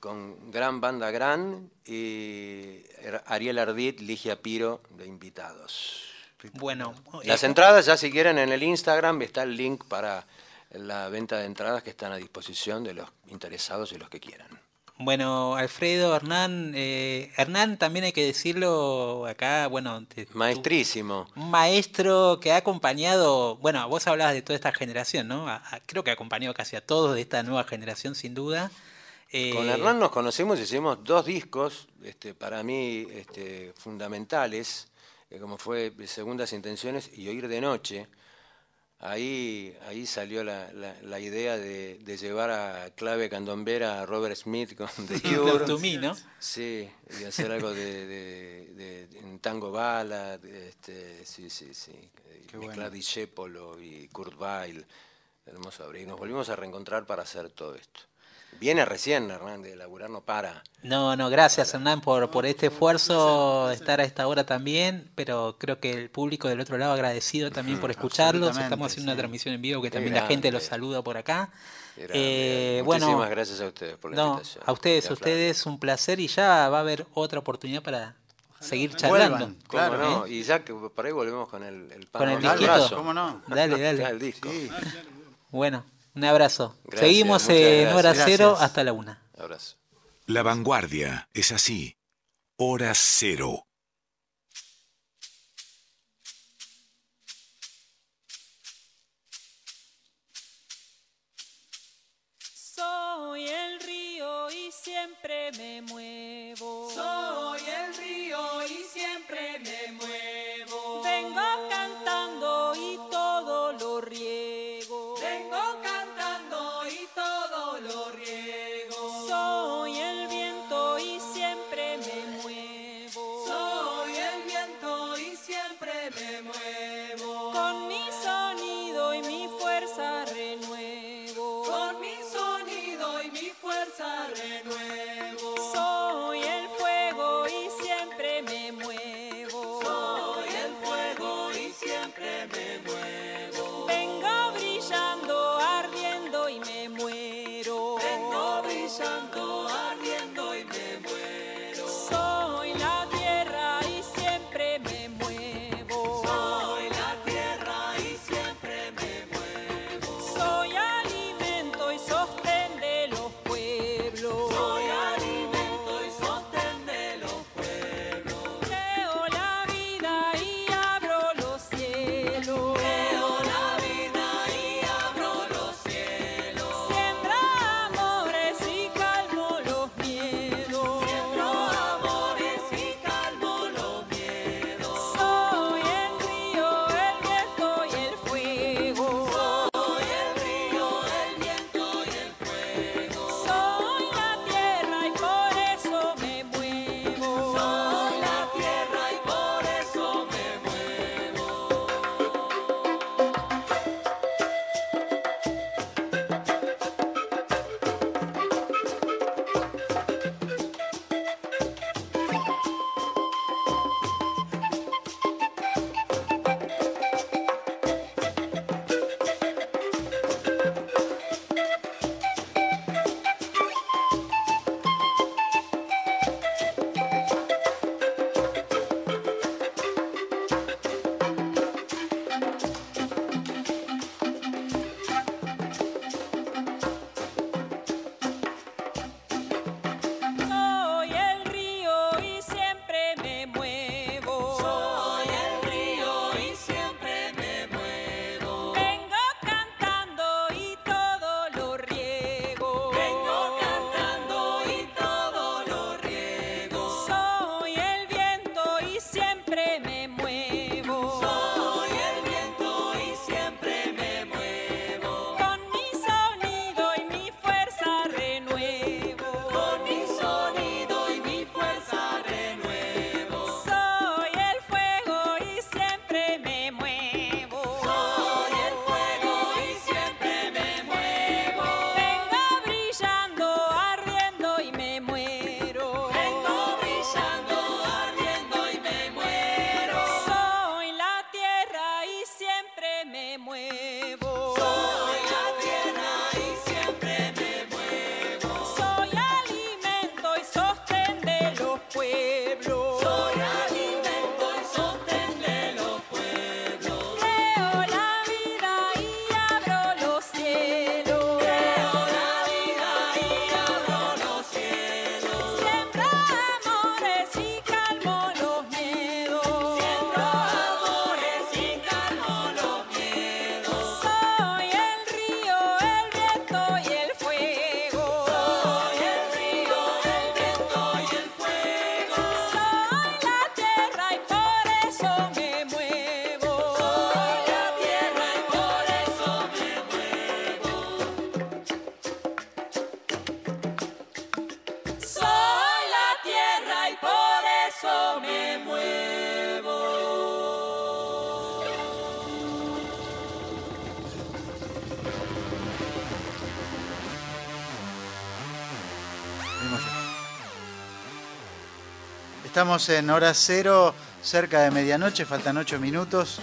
con gran banda gran y Ariel Ardit, Ligia Piro de invitados. Bueno, Las eh, entradas ya si quieren en el Instagram está el link para la venta de entradas que están a disposición de los interesados y los que quieran. Bueno, Alfredo, Hernán, eh, Hernán también hay que decirlo acá, bueno, te- Maestrísimo. un maestro que ha acompañado, bueno, vos hablabas de toda esta generación, ¿no? A- a- creo que ha acompañado casi a todos de esta nueva generación, sin duda. Eh, Con Hernán nos conocimos, hicimos dos discos, este, para mí este, fundamentales, eh, como fue Segundas Intenciones y Oír de Noche. Ahí, ahí salió la, la- la idea de, de llevar a clave candombera a Robert Smith con The Cure. to Me, ¿no? Sí, y hacer algo de, de, de- en tango bala, este, sí, sí, sí. Discepolo y Kurt Weill, hermoso abril. Nos volvimos a reencontrar para hacer todo esto. Viene recién, Hernán, de laburar no para. No, no, gracias Hernán por, por este esfuerzo de estar a esta hora también, pero creo que el público del otro lado agradecido también por escucharlos. Estamos haciendo una transmisión en vivo que Qué también la gente los saluda por acá. Eh, grande. bueno, Muchísimas gracias a ustedes por la no, invitación. a ustedes, a ustedes un placer y ya va a haber otra oportunidad para seguir charlando. Vuelvan, ¿Cómo claro. no? ¿eh? Y ya que por ahí volvemos con el, el pan Con el disquito. ¿Cómo no? Dale, Ya dale. el disco. Sí. Bueno, un abrazo. Gracias, Seguimos en hora gracias. cero Gracias. hasta la una. Abrazo. La vanguardia es así. Hora cero. Estamos en hora cero, cerca de medianoche, faltan 8 minutos.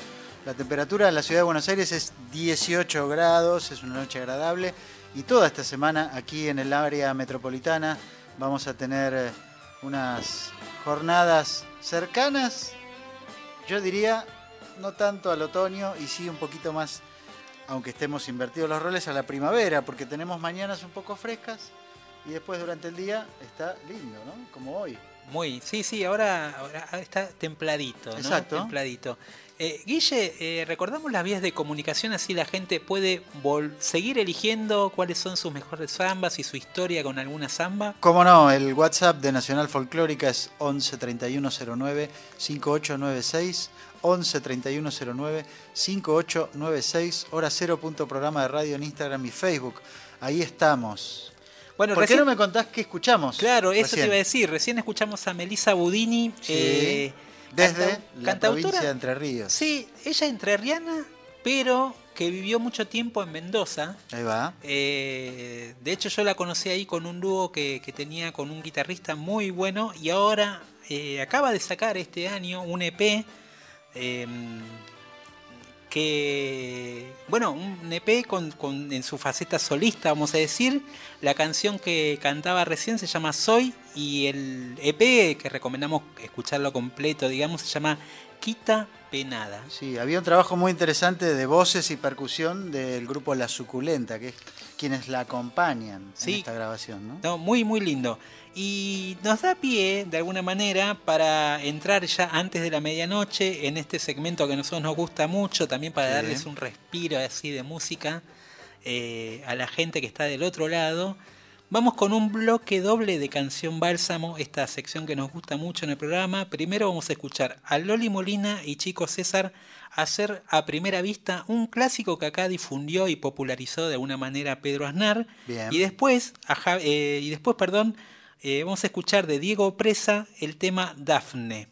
La temperatura en la ciudad de Buenos Aires es 18 grados, es una noche agradable. Y toda esta semana aquí en el área metropolitana vamos a tener eh, unas jornadas cercanas, yo diría, no tanto al otoño y sí un poquito más, aunque estemos invertidos los roles, a la primavera, porque tenemos mañanas un poco frescas y después durante el día está lindo, ¿no? Como hoy. Muy, sí, sí, ahora, ahora está templadito, ¿no? Exacto. Templadito. Eh, Guille, eh, recordamos las vías de comunicación, así la gente puede seguir eligiendo cuáles son sus mejores zambas y su historia con alguna zamba. Como no, el WhatsApp de Nacional Folclórica es 11 3109 5896. 11 3109 5896. Hora cero punto programa de radio en Instagram y Facebook. Ahí estamos. Bueno, ¿Por recién- qué no me contás qué escuchamos? Claro, eso te iba a decir. Recién escuchamos a Melissa Budini. Sí, eh, Desde la cantautora. provincia de Entre Ríos. Sí, ella es entrerriana, pero que vivió mucho tiempo en Mendoza. Ahí va. Eh, de hecho, yo la conocí ahí con un dúo que, que tenía con un guitarrista muy bueno y ahora eh, acaba de sacar este año un EP eh, que, bueno, un EP con, con- en su faceta solista, vamos a decir. La canción que cantaba recién se llama Soy y el EP que recomendamos escucharlo completo, digamos, se llama Quita Penada. Sí, había un trabajo muy interesante de voces y percusión del grupo La Suculenta, que es quienes la acompañan Sí. en esta grabación, ¿no? No, muy, muy lindo. Y nos da pie, de alguna manera, para entrar ya antes de la medianoche en este segmento que a nosotros nos gusta mucho, también para Sí. darles un respiro así de música eh, a la gente que está del otro lado. Vamos con un bloque doble de canción bálsamo, esta sección que nos gusta mucho en el programa. Primero vamos a escuchar a Loli Molina y Chico César hacer a primera vista un clásico que acá difundió y popularizó de alguna manera Pedro Aznar. Bien. Y después, a Ja- eh, y después, perdón, eh, vamos a escuchar de Diego Presa el tema Dafne.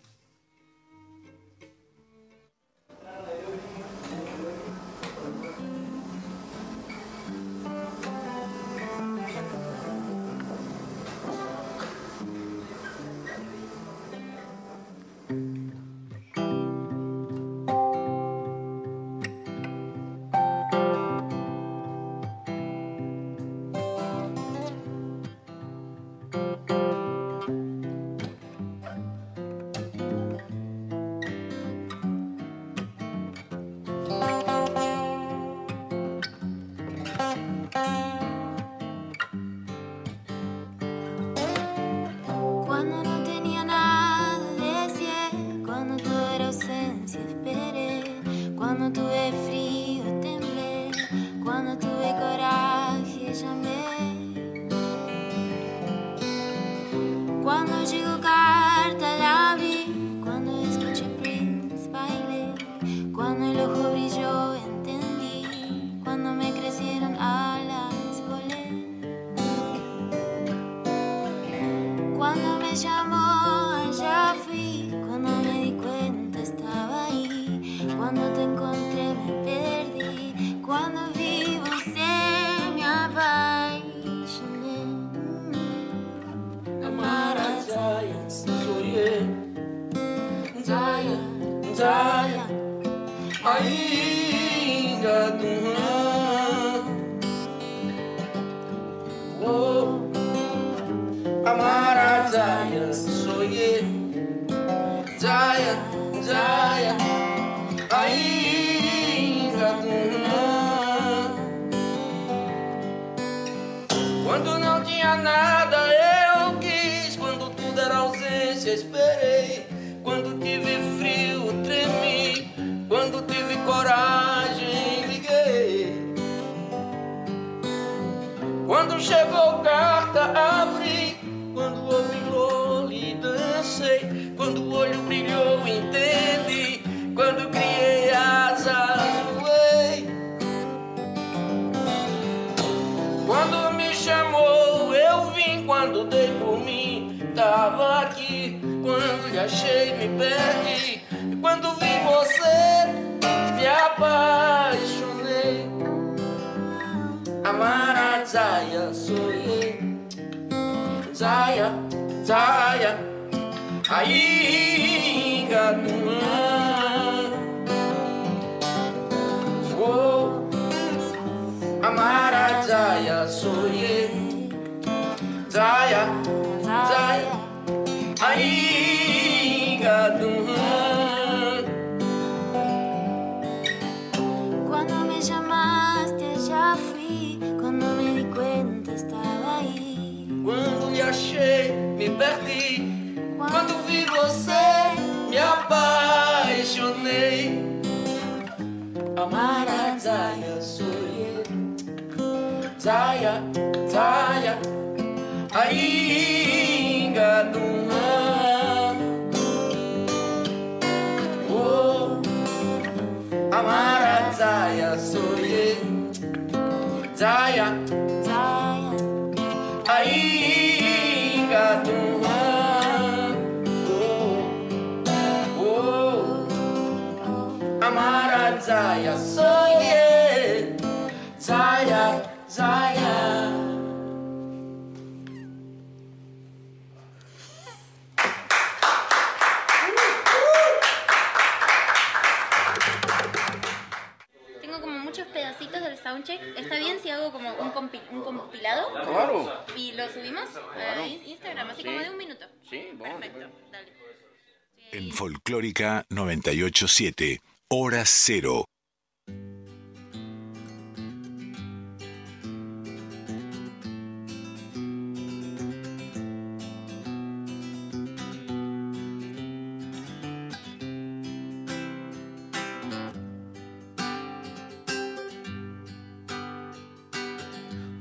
Folclórica 987, Hora Cero.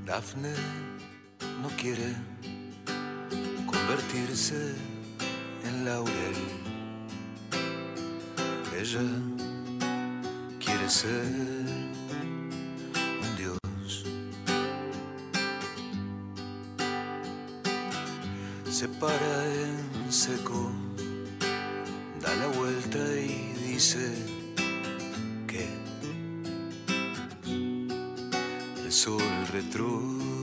Dafne no quiere convertirse en laurel ella quiere ser un dios. Se para en seco, da la vuelta y dice que el sol retro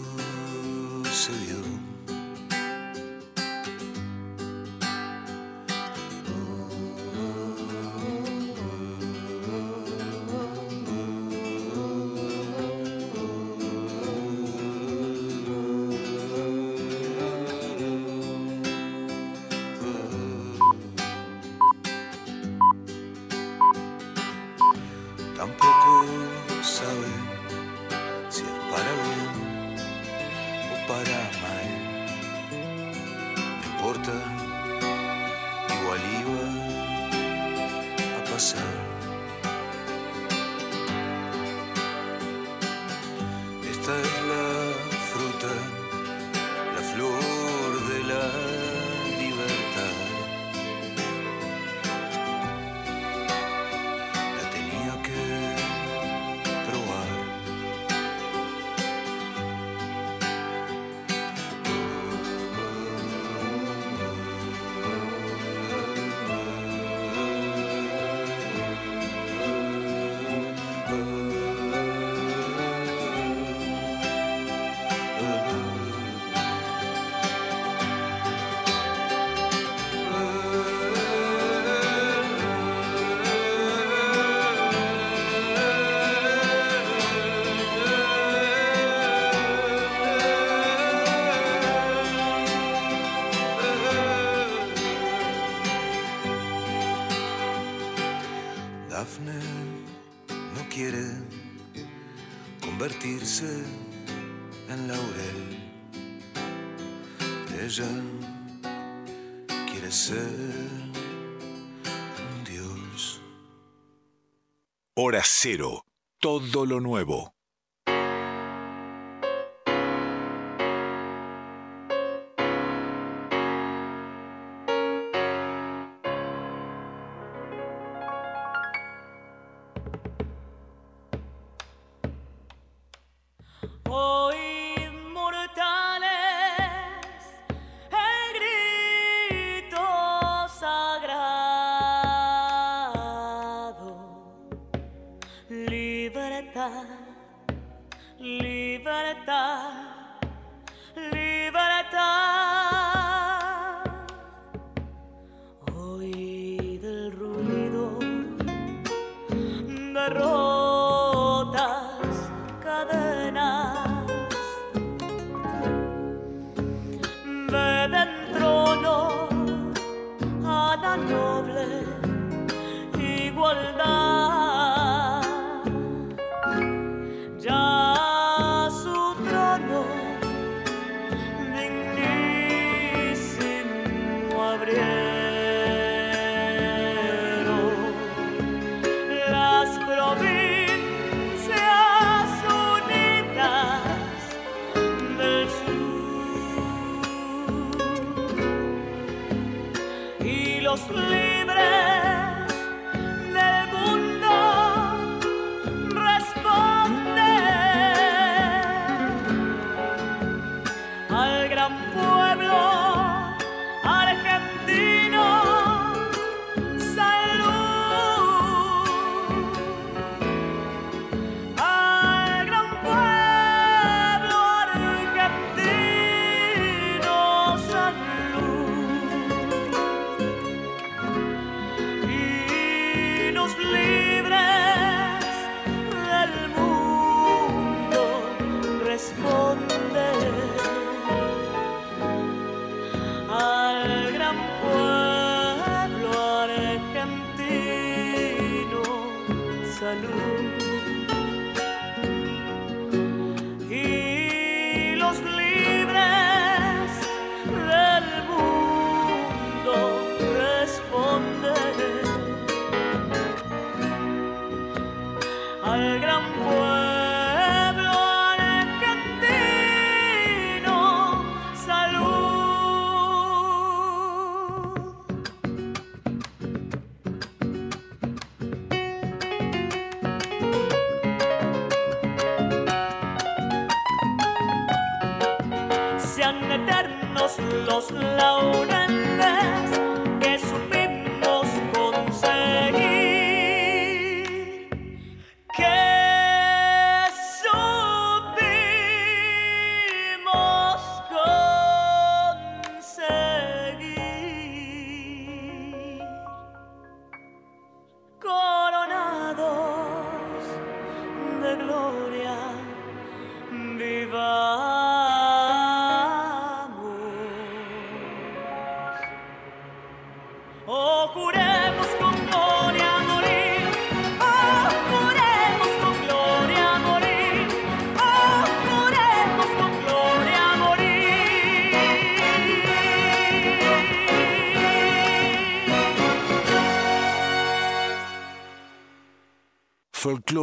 Hora cero. Todo lo nuevo.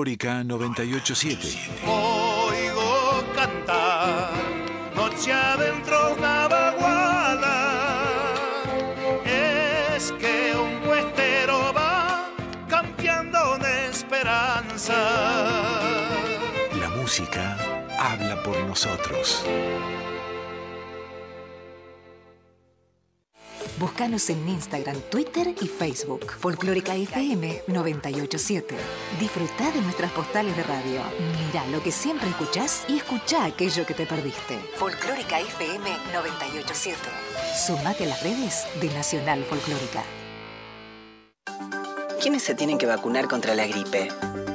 Folclórica 987. Oigo cantar, noche adentro una vaguada. Es que un cuestero va cambiando de esperanza. La música habla por nosotros. Búscanos en Instagram, Twitter y Facebook. Folclórica FM 987. Disfruta de nuestras postales de radio. Mira lo que siempre escuchás y escucha aquello que te perdiste. Folclórica FM 987. Sumate a las redes de Nacional Folclórica. ¿Quiénes se tienen que vacunar contra la gripe?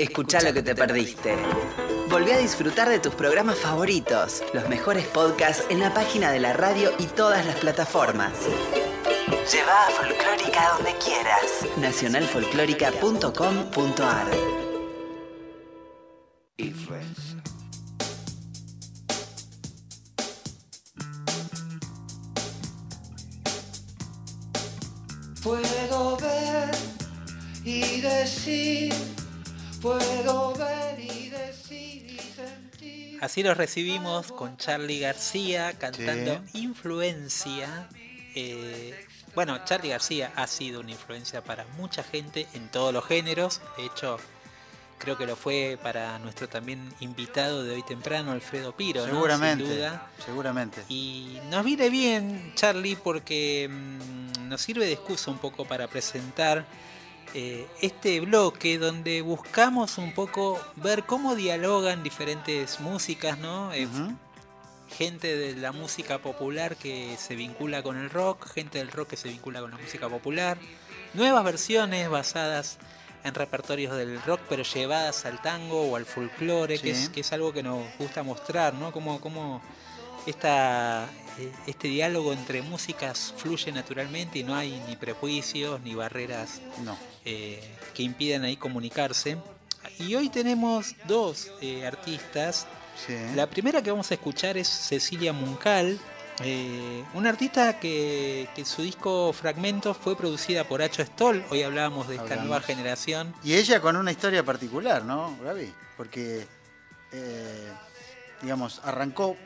Escucha lo que te perdiste. Volví a disfrutar de tus programas favoritos, los mejores podcasts en la página de la radio y todas las plataformas. Lleva a Folclórica donde quieras. Nacionalfolclórica.com.ar Puedo ver y decir, puedo ver y decir y sentir. Así los recibimos con Charlie García cantando Influencia. Eh, bueno, Charlie García ha sido una influencia para mucha gente en todos los géneros. De hecho, creo que lo fue para nuestro también invitado de hoy temprano, Alfredo Piro. ¿no? Seguramente, Sin duda. seguramente. Y nos viene bien, Charlie, porque mm, nos sirve de excusa un poco para presentar eh, este bloque donde buscamos un poco ver cómo dialogan diferentes músicas, ¿no? Eh, Gente de la música popular que se vincula con el rock, gente del rock que se vincula con la música popular, nuevas versiones basadas en repertorios del rock pero llevadas al tango o al folclore, que, es, que es algo que nos gusta mostrar, ¿no? Cómo, cómo esta, eh, este diálogo entre músicas fluye naturalmente y no hay ni prejuicios ni barreras No. Eh, que impidan ahí comunicarse. Y hoy tenemos dos eh, artistas. La primera que vamos a escuchar es Cecilia Muncal, eh, una artista que, que su disco Fragmentos fue producida por Hacho Stoll. Hoy hablábamos de esta Hablamos. nueva generación. Y ella con una historia particular, ¿no, Gaby? Porque, eh, digamos, arrancó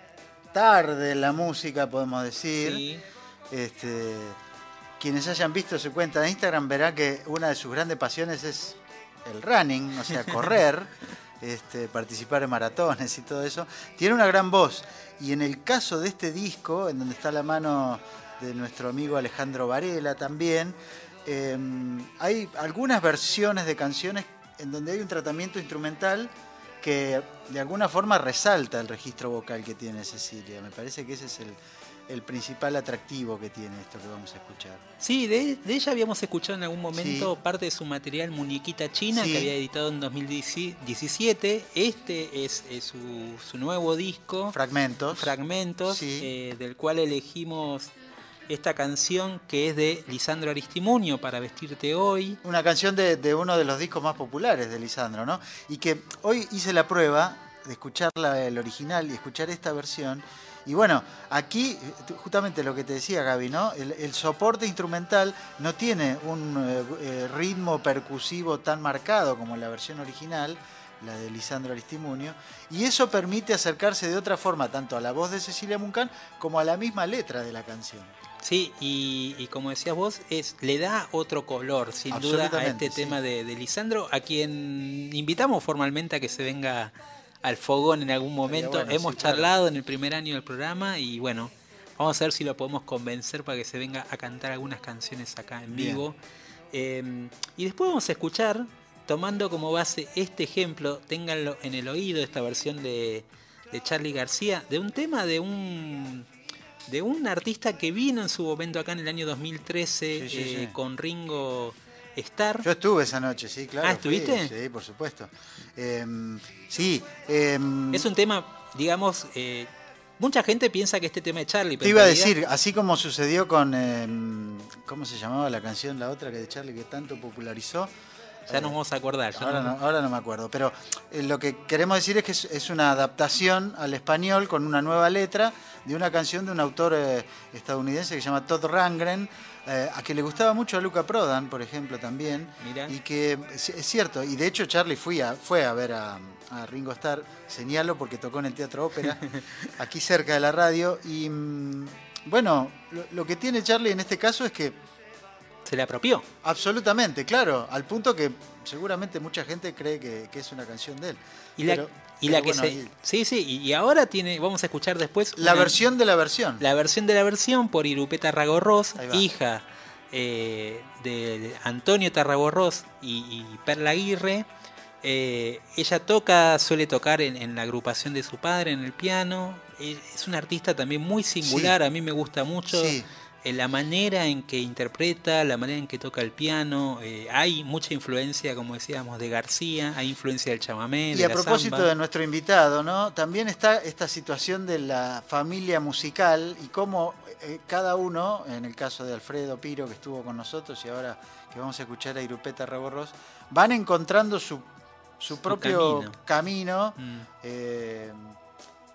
tarde la música, podemos decir. Sí. Este, quienes hayan visto su cuenta de Instagram verán que una de sus grandes pasiones es el running, o sea, correr, este, participar en maratones y todo eso. Tiene una gran voz. Y en el caso de este disco, en donde está la mano de nuestro amigo Alejandro Varela también, eh, hay algunas versiones de canciones en donde hay un tratamiento instrumental que de alguna forma resalta el registro vocal que tiene Cecilia. Me parece que ese es el, el principal atractivo que tiene esto que vamos a escuchar. Sí, de, de ella habíamos escuchado en algún momento Sí. parte de su material Muñequita China Sí. que había editado en 2017. Este es, es su, su nuevo disco. Fragmentos. Fragmentos, eh, del cual elegimos esta canción que es de Lisandro Aristimuño para vestirte hoy. Una canción de, de uno de los discos más populares de Lisandro, ¿no? Y que hoy hice la prueba de escuchar la- el original y escuchar esta versión. Y bueno, aquí eh, justamente lo que te decía Gaby, ¿no? El, el soporte instrumental no tiene un eh, eh, ritmo percusivo tan marcado como la versión original, la de Lisandro Aristimuño, y eso permite acercarse de otra forma tanto a la voz de Cecilia Muncan como a la misma letra de la canción. Sí, y, y como decías vos, es, le da otro color, sin duda, a este sí. tema de, de Lisandro, a quien invitamos formalmente a que se venga al fogón en algún momento. bueno, Hemos sí, claro. charlado en el primer año del programa y bueno, vamos a ver si lo podemos convencer para que se venga a cantar algunas canciones acá en Bien. vivo. Eh, y después vamos a escuchar, tomando como base este ejemplo, ténganlo en el oído, esta versión de, de Charlie García, de un tema de un de un artista que vino en su momento acá en el año 2013 Sí, sí, eh, sí. con Ringo Starr. Yo estuve esa noche, sí, claro. Ah, fui, ¿estuviste? sí, por supuesto. Em, sí. em, Es un tema, digamos, eh, mucha gente piensa que este tema es Charlie. pero te iba a decir, así como sucedió con. em, ¿Cómo se llamaba la canción, la otra que de Charlie que tanto popularizó? Ya nos vamos a acordar. Ahora no, ahora no me acuerdo, pero eh, lo que queremos decir es que es, es una adaptación al español con una nueva letra de una canción de un autor eh, estadounidense que se llama Todd Rangren, eh, a que le gustaba mucho a Luca Prodan, por ejemplo, también. Mirá. Y que es, cierto, y de hecho Charlie fui a, fue a ver a, a Ringo Starr, señalo porque tocó en el Teatro Ópera, aquí cerca de la radio, y mm, bueno, lo, lo que tiene Charlie en este caso es que se la apropió. Absolutamente, claro, al punto que seguramente mucha gente cree que, que es una canción de él. Y la, Pero- y la que bueno, se. y- Sí, sí, y, ahora tiene. Vamos a escuchar después. La una- versión de la versión. La versión de la versión por Irupeta va. hija eh, de Antonio Tarragorros y, y Perla Aguirre. Eh, ella toca, suele tocar en, en la agrupación de su padre en el piano. Es una artista también muy singular, a mí me gusta mucho. Sí. Eh, la manera en que interpreta, la manera en que toca el piano, eh, hay mucha influencia, como decíamos, de García, hay influencia del chamamé, Y de a la propósito samba. de nuestro invitado, ¿no? También está esta situación de la familia musical y cómo eh, cada uno, en el caso de Alfredo Piro, que estuvo con nosotros, y ahora que vamos a escuchar a Irupeta Reborros, van encontrando su, su propio camino. camino, Mm. eh,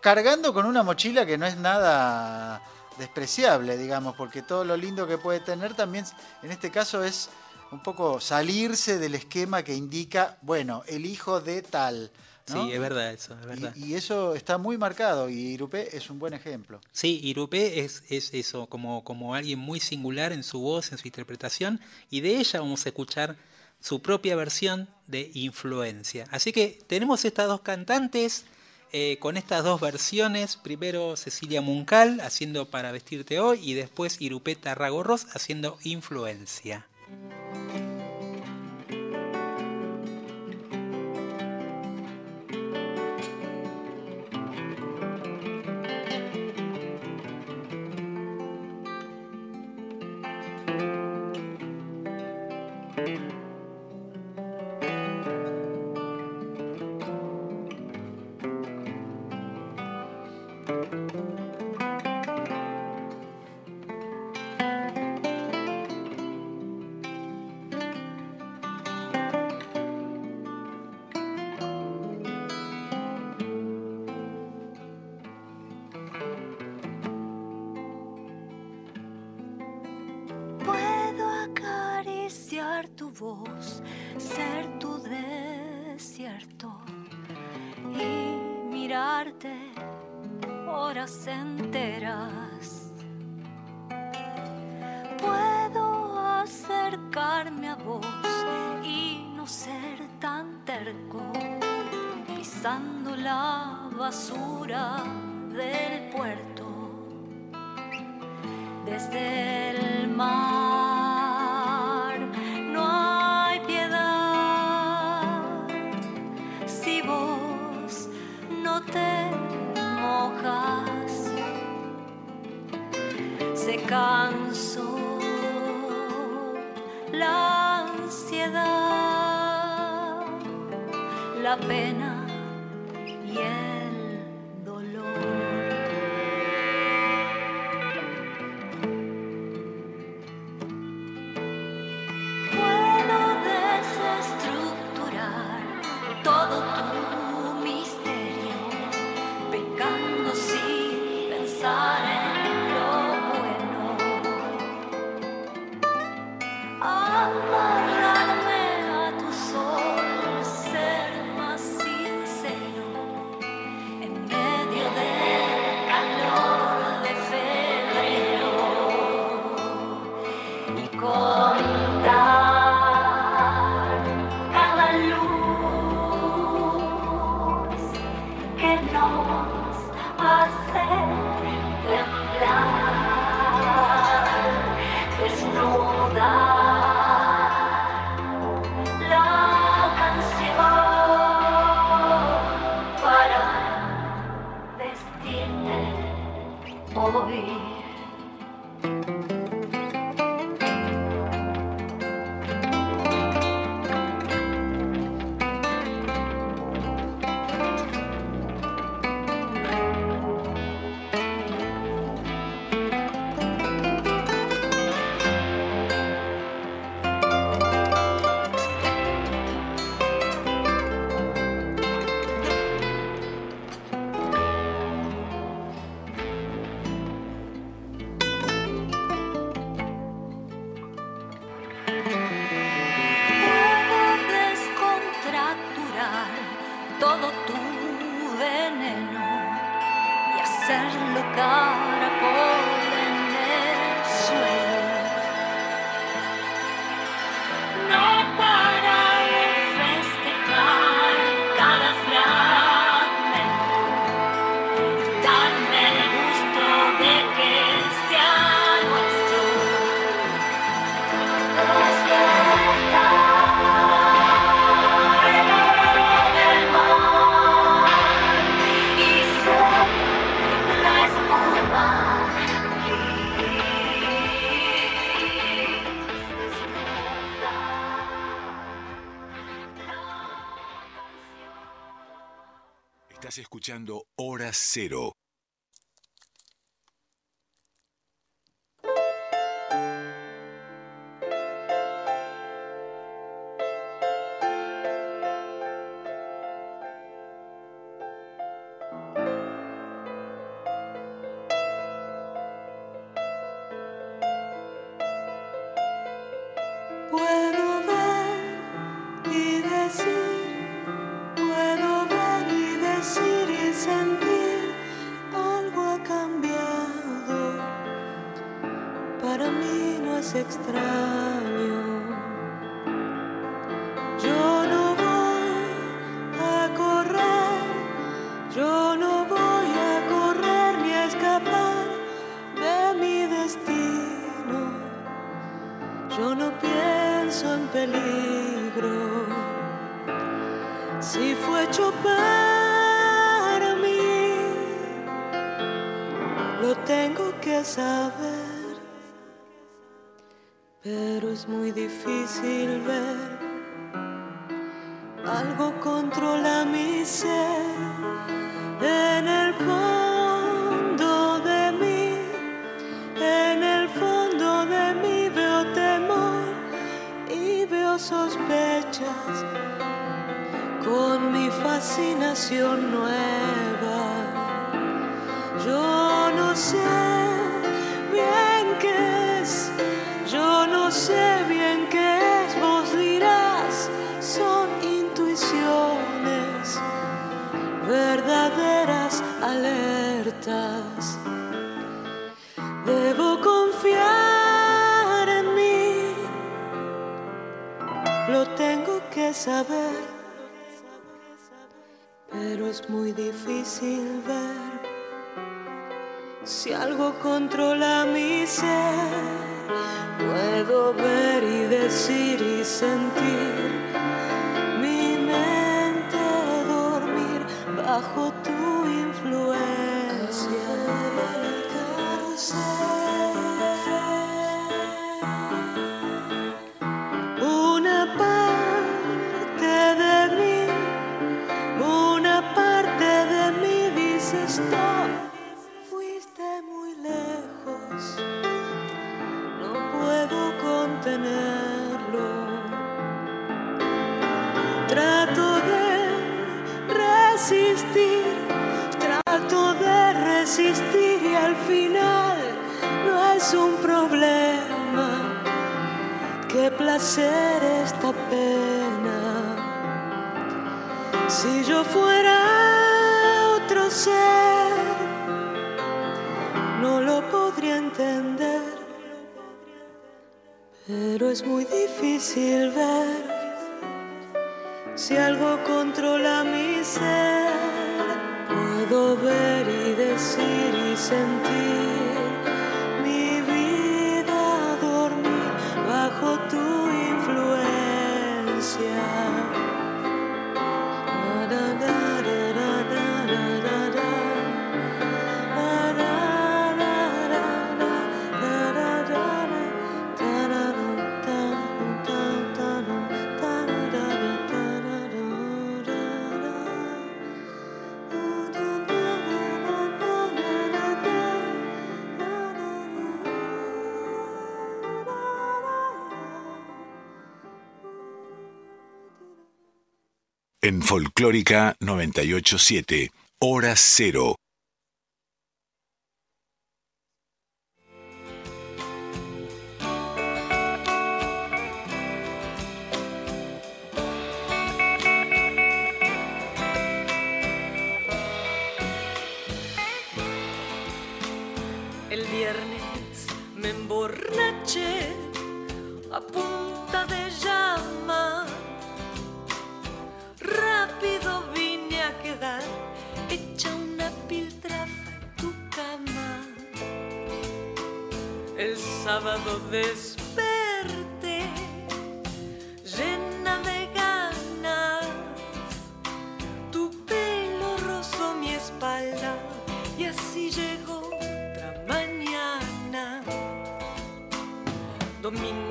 cargando con una mochila que no es nada despreciable, digamos, porque todo lo lindo que puede tener también, en este caso, es un poco salirse del esquema que indica, bueno, el hijo de tal. ¿no? Sí, es verdad eso, es verdad. Y, y eso está muy marcado y Irupé es un buen ejemplo. Sí, Irupé es, es eso, como, como alguien muy singular en su voz, en su interpretación, y de ella vamos a escuchar su propia versión de Influencia. Así que tenemos estas dos cantantes eh, con estas dos versiones, primero Cecilia Muncal haciendo Para vestirte hoy y después Irupé Tarragorros haciendo Influencia. Desde escuchando Hora Cero. es muy difícil ver. Algo controla mi ser. en Folclórica 987, Hora Cero. El viernes me emborraché a punta de sábado desperté llena de ganas. Tu pelo rozó mi espalda y así llegó otra mañana. Domingo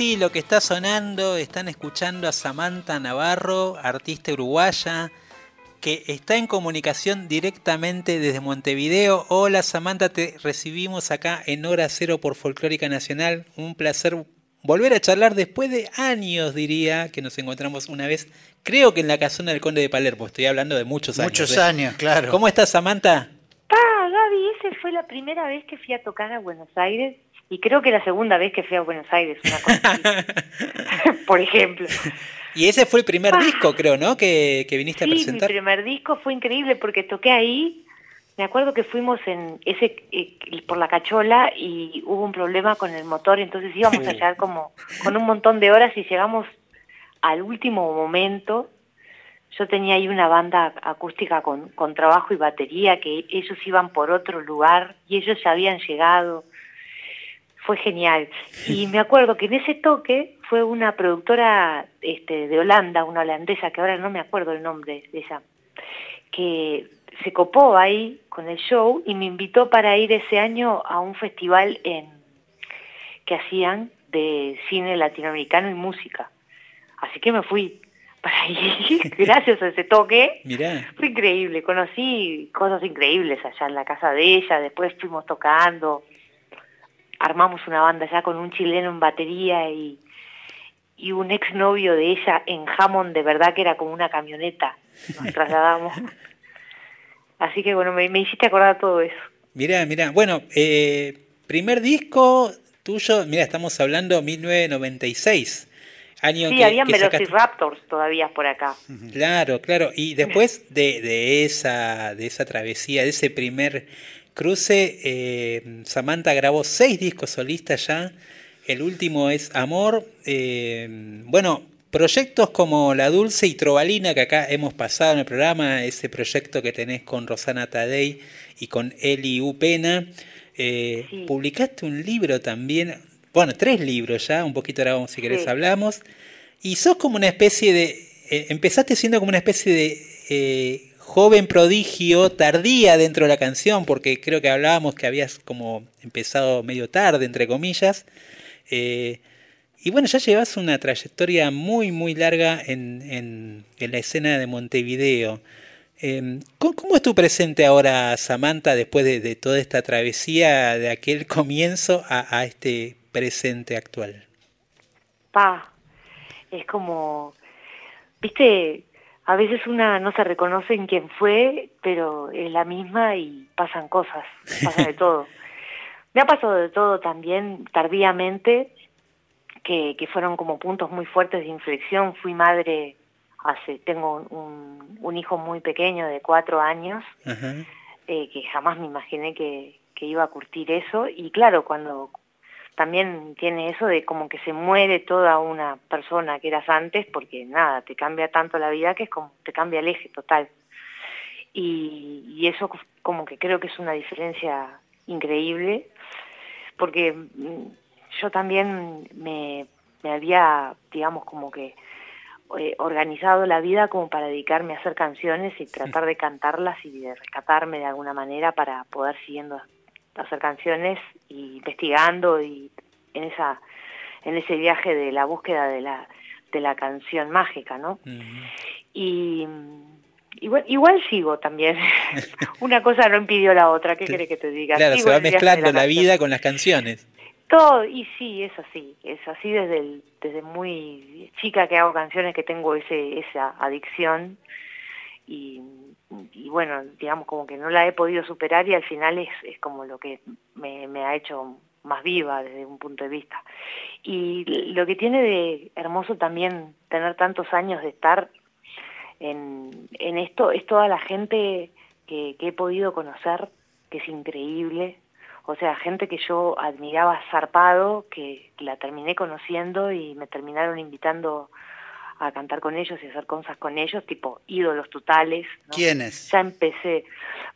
sí, lo que está sonando, están escuchando a Samantha Navarro, artista uruguaya, que está en comunicación directamente desde Montevideo. Hola Samantha, te recibimos acá en Hora Cero por Folclórica Nacional. Un placer volver a charlar después de años, diría, que nos encontramos una vez, creo que en la casona del Conde de Palermo. Estoy hablando de muchos años. Muchos ¿eh? años, claro. ¿Cómo estás, Samantha? Ah, Gaby, esa fue la primera vez que fui a tocar a Buenos Aires y creo que la segunda vez que fui a Buenos Aires, una cosa así. por ejemplo. Y ese fue el primer disco, creo, ¿no? Que, que viniste a Sí, mi presentar. primer disco fue increíble porque toqué ahí. Me acuerdo que fuimos en ese eh, por la cachola y hubo un problema con el motor, entonces íbamos a llegar como con un montón de horas y llegamos al último momento. Yo tenía ahí una banda acústica con, con trabajo y batería, que ellos iban por otro lugar y ellos ya habían llegado. Fue genial. Y me acuerdo que en ese toque fue una productora este, de Holanda, una holandesa, que ahora no me acuerdo el nombre de ella, que se copó ahí con el show y me invitó para ir ese año a un festival en que hacían de cine latinoamericano y música. Así que me fui para ir, gracias a ese toque. Mirá. Fue increíble, conocí cosas increíbles allá en la casa de ella, después fuimos tocando, armamos una banda allá con un chileno en batería y, y un exnovio de ella en Hammond, de verdad que era como una camioneta, nos trasladamos. Así que bueno, me, me hiciste acordar todo eso. Mirá, mirá. Bueno, eh, primer disco tuyo, mira, estamos hablando 1996. Año Sí, que, habían que sacaste- Velociraptors todavía por acá. Claro, claro. Y después de, de esa, de esa travesía, de ese primer cruce, eh, Samantha grabó seis discos solistas ya. El último es Amor. eh, bueno, proyectos como La Dulce y Trovalina, que acá hemos pasado en el programa, ese proyecto que tenés con Rosana Tadei y con Eli Upena. Eh, Publicaste un libro también, bueno, tres libros ya, un poquito ahora vamos, si querés Sí. hablamos. Y sos como una especie de. eh, empezaste siendo como una especie de joven prodigio, tardía dentro de la canción, porque creo que hablábamos que habías como empezado medio tarde, entre comillas. Eh, y bueno, ya llevas una trayectoria muy, muy larga en, en- la escena de Montevideo. Eh, ¿cómo, es tu presente ahora, Samantha, después de, de toda esta travesía de aquel comienzo a, a este presente actual? Pa, es como, viste, a veces una no se reconoce en quién fue, pero es la misma y pasan cosas, pasa de todo. Me ha pasado de todo también tardíamente, que, que fueron como puntos muy fuertes de inflexión. Fui madre hace, tengo un, un hijo muy pequeño de cuatro años, eh, que jamás me imaginé que, que iba a curtir eso. Y claro, cuando también tiene eso de como que se muere toda una persona que eras antes, porque nada, te cambia tanto la vida que es como te cambia el eje total. Y, y eso como que creo que es una diferencia increíble, porque mm, yo también me, me había, digamos, como que eh, organizado la vida como para dedicarme a hacer canciones y tratar de cantarlas y de rescatarme de alguna manera para poder siguiendo hacer canciones y investigando y en esa en ese viaje de la búsqueda de la de la canción mágica, ¿no? Y igual, igual sigo también. Una cosa no impidió la otra, ¿qué querés que te diga? Claro, Sigo se va mezclando la vida con las canciones. Todo, y sí, es así, es así desde el- desde muy chica que hago canciones que tengo ese esa adicción y, y bueno, digamos como que no la he podido superar y al final es, es como lo que me, ha hecho más viva desde un punto de vista. Y lo que tiene de hermoso también tener tantos años de estar en, en esto es toda la gente que, que he podido conocer, que es increíble. O sea, gente que yo admiraba zarpado, que la terminé conociendo y me terminaron invitando a cantar con ellos y hacer cosas con ellos, tipo ídolos totales. ¿no? ¿Quiénes? Ya empecé,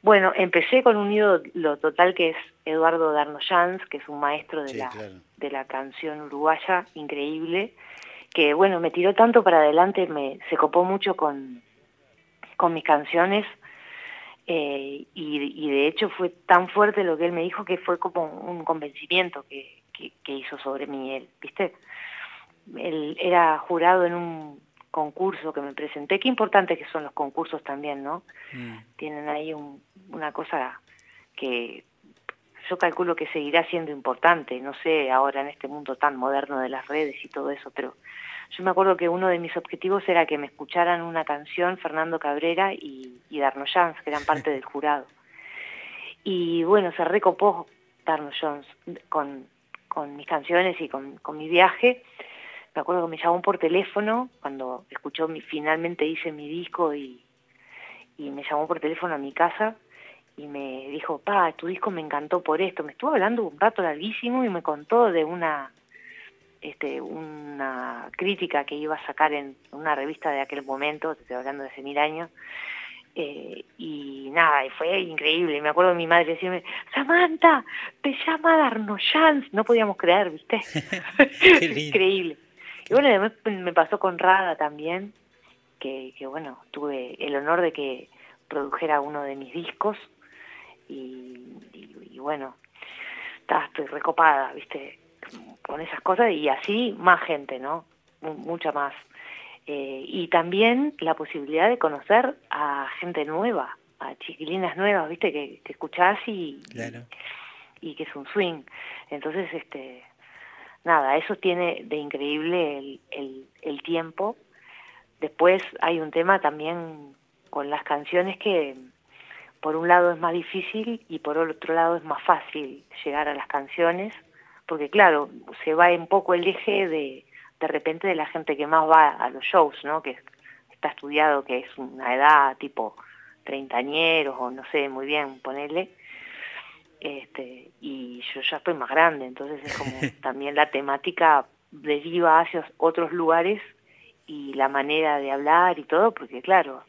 bueno, empecé con un ídolo total que es Eduardo Darnoyans, que es un maestro de, Sí, la, claro. de la canción uruguaya, increíble, que bueno, me tiró tanto para adelante, me se copó mucho con, con mis canciones, eh, y, y de hecho fue tan fuerte lo que él me dijo que fue como un convencimiento que, que, que hizo sobre mí él, ¿viste? Él era jurado en un concurso que me presenté, qué importante que son los concursos también, ¿no? Tienen ahí un- una cosa que yo calculo que seguirá siendo importante, no sé, ahora en este mundo tan moderno de las redes y todo eso, pero yo me acuerdo que uno de mis objetivos era que me escucharan una canción Fernando Cabrera y, y Darno Jans, que eran parte del jurado. Y bueno, se recopó Darno Jones con, con mis canciones y con, con mi viaje. Me acuerdo que me llamó por teléfono cuando escuchó, mi, finalmente hice mi disco y, y me llamó por teléfono a mi casa y me dijo, pa, tu disco me encantó por esto. Me estuvo hablando un rato larguísimo y me contó de una este, una crítica que iba a sacar en una revista de aquel momento, te estoy hablando de hace mil años, eh, y nada, y fue increíble. Me acuerdo de mi madre decirme, Samantha, te llama Darno Jans. No podíamos creer, ¿viste? increíble. Y bueno, además me pasó con Rada también, que, que bueno, tuve el honor de que produjera uno de mis discos y, y- y bueno, ta, estoy recopada, ¿viste? Con esas cosas y así más gente, ¿no? Mu- mucha más. Eh, y también la posibilidad de conocer a gente nueva, a chiquilinas nuevas, ¿viste? Que, que escuchás y, Claro. y que es un swing. Entonces, este, nada, eso tiene de increíble el, tiempo. Después hay un tema también con las canciones que por un lado es más difícil y por otro lado es más fácil llegar a las canciones, porque claro, se va un poco el eje de de repente de la gente que más va a los shows, ¿no? Que está estudiado que es una edad tipo treintañeros o no sé muy bien ponerle este y yo ya estoy más grande entonces es como también la temática deriva hacia otros lugares y la manera de hablar y todo porque claro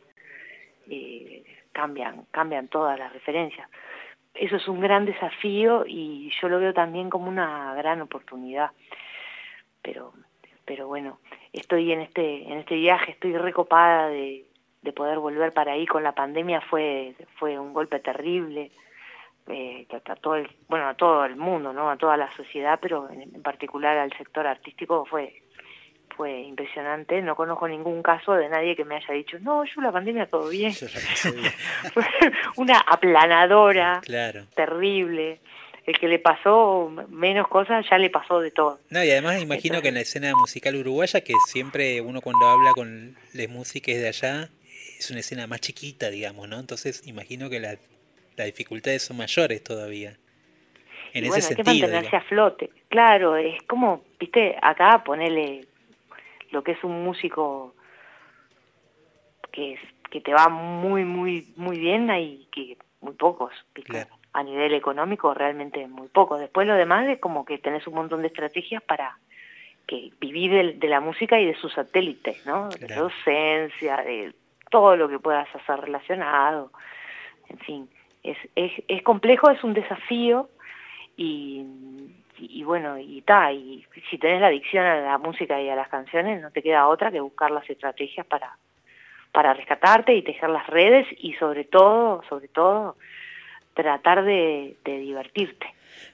eh, cambian cambian todas las referencias. Eso es un gran desafío y yo lo veo también como una gran oportunidad. Pero pero bueno estoy en este en este viaje estoy recopada de, de poder volver para ahí con la pandemia fue fue un golpe terrible eh, a a todo el, bueno a todo el mundo no a toda la sociedad pero en, en particular al sector artístico fue fue impresionante. No conozco ningún caso de nadie que me haya dicho no yo la pandemia todo bien fue una aplanadora Claro. terrible. El que le pasó menos cosas ya le pasó de todo. No, y además imagino que en la escena musical uruguaya, que siempre uno cuando habla con las músicas de allá, es una escena más chiquita, digamos, ¿no? Entonces imagino que la- las dificultades son mayores todavía. En Y ese bueno, hay que sentido. mantenerse digamos. a flote. Claro, es como, viste, acá ponele lo que es un músico que es, que te va muy, muy, muy bien, hay que muy pocos, ¿viste? A nivel económico realmente muy pocos. Después lo demás es como que tenés un montón de estrategias para que vivir de, de la música y de sus satélites, ¿no? De la docencia, de todo lo que puedas hacer relacionado. En fin, es, es, es complejo, es un desafío y, y bueno, y ta, y si tenés la adicción a la música y a las canciones, no te queda otra que buscar las estrategias para, para rescatarte y tejer las redes y sobre todo, sobre todo, tratar de, divertirte.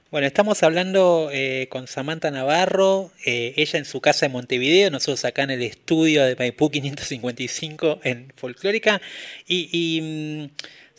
Bueno, estamos hablando eh, con Samantha Navarro, eh, ella en su casa en Montevideo, nosotros acá en el estudio de Maipú 555 en Folclórica. Y, y, mm,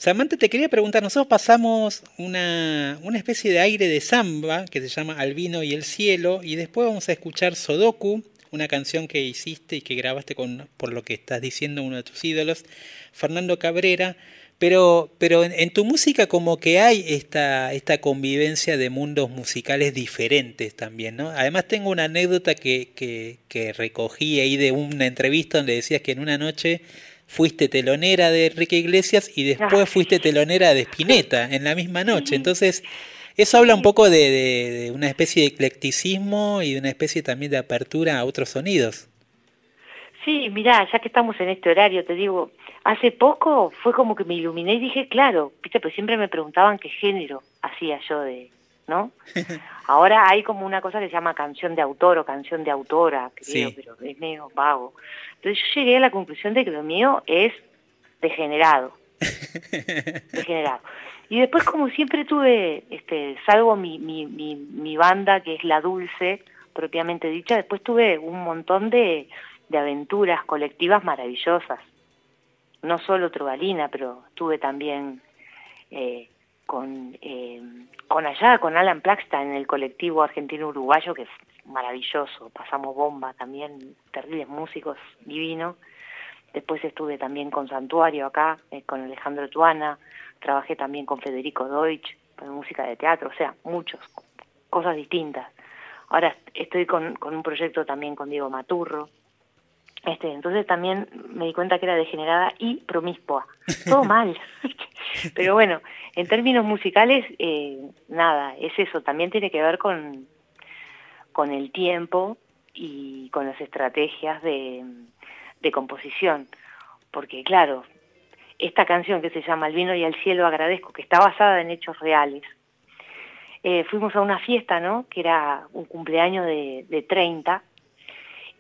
Samantha, te quería preguntar, nosotros pasamos una, una especie de aire de samba que se llama Al vino y el cielo, y después vamos a escuchar Sodoku, una canción que hiciste y que grabaste con, por lo que estás diciendo, uno de tus ídolos, Fernando Cabrera. Pero, pero en, en tu música como que hay esta, esta convivencia de mundos musicales diferentes también, ¿no? Además tengo una anécdota que, que, que recogí ahí de una entrevista donde decías que en una noche fuiste telonera de Enrique Iglesias y después fuiste telonera de Spinetta en la misma noche. Entonces, Eso habla un poco de, de- de una especie de eclecticismo y de una especie también de apertura a otros sonidos. Sí, mirá, ya que estamos en este horario, te digo, hace poco fue como que me iluminé y dije, claro, viste, pues siempre me preguntaban qué género hacía yo de, ¿no? Ahora hay como una cosa que se llama canción de autor o canción de autora, creo, Sí. pero es medio vago. Entonces yo llegué a la conclusión de que lo mío es degenerado. degenerado. Y después como siempre tuve, este, salvo mi, mi, mi, mi banda que es La Dulce, propiamente dicha, después tuve un montón de, de aventuras colectivas maravillosas. No solo Trovalina, pero tuve también eh, con, eh, con allá, con Alan Plaxta en el colectivo argentino-uruguayo, que es maravilloso. Pasamos bomba también, terribles músicos, divinos. Después estuve también con Santuario acá, eh, con Alejandro Tuana. Trabajé también con Federico Deutsch, con música de teatro, o sea, muchos, cosas distintas. Ahora estoy con, con un proyecto también con Diego Maturro. Este, entonces también me di cuenta que era degenerada y promiscua. Todo mal. Pero bueno, en términos musicales, eh, nada, es eso. También tiene que ver con, con el tiempo y con las estrategias de, composición. Porque claro, esta canción que se llama El vino y el cielo agradezco, que está basada en hechos reales, eh, fuimos a una fiesta, ¿no? Que era un cumpleaños de, de 30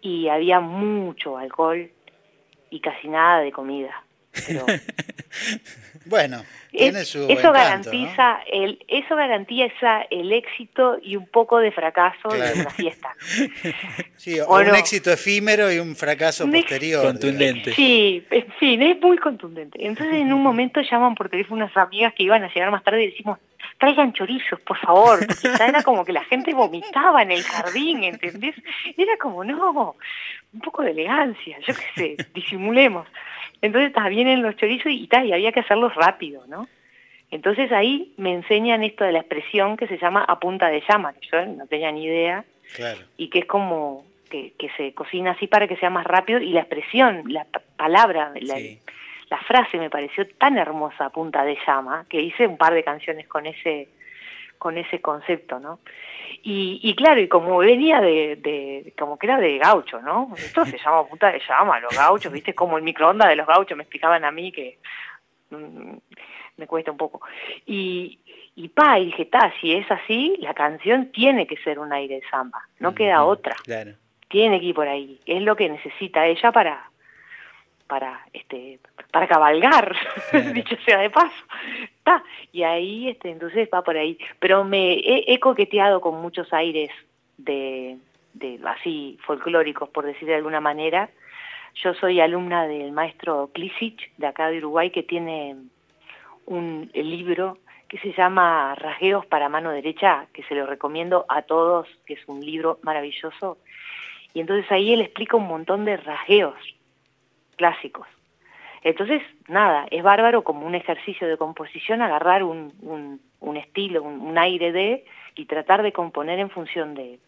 y había mucho alcohol y casi nada de comida. Pero Bueno, tiene su eso encanto, garantiza el eso garantiza el éxito y un poco de fracaso Claro. de una fiesta. Sí, o ¿O un no? éxito efímero y un fracaso Un posterior. Contundente. Sí, en fin, es muy contundente. Entonces en un momento llaman por teléfono unas amigas que iban a llegar más tarde y decimos, traigan chorizos, por favor, porque era como que la gente vomitaba en el jardín, ¿entendés? Era como, no, un poco de elegancia, yo qué sé, disimulemos. Entonces ta, vienen los chorizos y, ta, y había que hacerlos rápido, ¿no? Entonces ahí me enseñan esto de la expresión que se llama a punta de llama, que yo no tenía ni idea, Claro. y que es como que, que se cocina así para que sea más rápido y la expresión, la palabra, la, la frase me pareció tan hermosa a punta de llama que hice un par de canciones con ese con ese concepto, ¿no? Y, y claro, y como venía de, de, como que era de gaucho, ¿no? Esto se llama punta de llama, los gauchos, ¿viste? Como el microondas de los gauchos, me explicaban a mí que mm, me cuesta un poco. Y, y pa, y dije, ta, si es así, la canción tiene que ser un aire de samba, no queda otra Claro. tiene que ir por ahí es lo que necesita ella para para este para cabalgar dicho sea de paso. Ta, y ahí este entonces va por ahí. Pero me he, he coqueteado con muchos aires de, de así folclóricos por decir de alguna manera. Yo soy alumna del maestro Klisic de acá de Uruguay que tiene un libro que se llama Rasgueos para mano derecha, que se lo recomiendo a todos, que es un libro maravilloso. Y entonces ahí él explica un montón de rasgueos clásicos. Entonces, nada, es bárbaro como un ejercicio de composición agarrar un, un, un estilo, un, aire de, y tratar de componer en función de,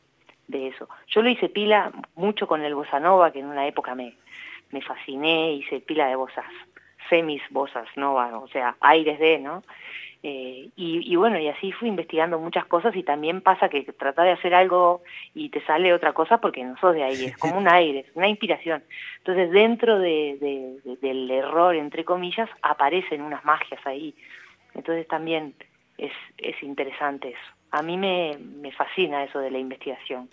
de eso. Yo lo hice pila mucho con el bossa nova, que en una época me, me fasciné, hice pila de bossas, semis bossas nova, o sea, aires de, ¿no? Eh, y, y bueno, y así fui investigando muchas cosas y también pasa que tratás de hacer algo y te sale otra cosa porque no sos de ahí, es como un aire, es una inspiración. Entonces dentro de, de- de- del error, entre comillas, aparecen unas magias ahí. Entonces también es, es interesante eso. A mí me, me fascina eso de la investigación.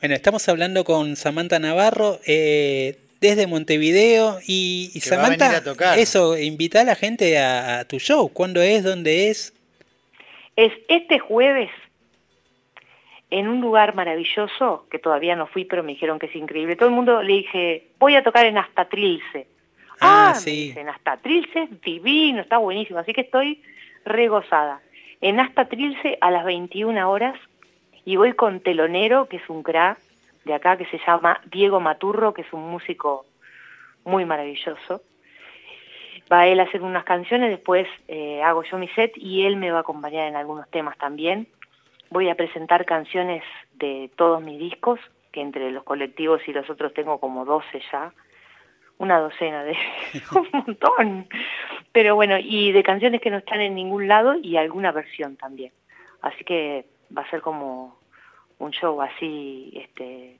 Bueno, estamos hablando con Samantha Navarro eh, desde Montevideo y, y a Samantha, venir a tocar. eso, invita a la gente a, a tu show. ¿Cuándo es? ¿Dónde es? Es este jueves en un lugar maravilloso, que todavía no fui, pero me dijeron que es increíble. Todo el mundo le dije, voy a tocar en Astatrilce. Ah, me sí. dicen, Astatrilce es divino, está buenísimo, así que estoy regozada. En Astatrilce a las 21 horas y voy con Telonero, que es un crack de acá, que se llama Diego Maturro, que es un músico muy maravilloso. Va él a hacer unas canciones, después eh, hago yo mi set y él me va a acompañar en algunos temas también. Voy a presentar canciones de todos mis discos, que entre los colectivos y los otros tengo como 12 ya, una docena de un montón. Pero bueno, y de canciones que no están en ningún lado y alguna versión también. Así que va a ser como un show así, este,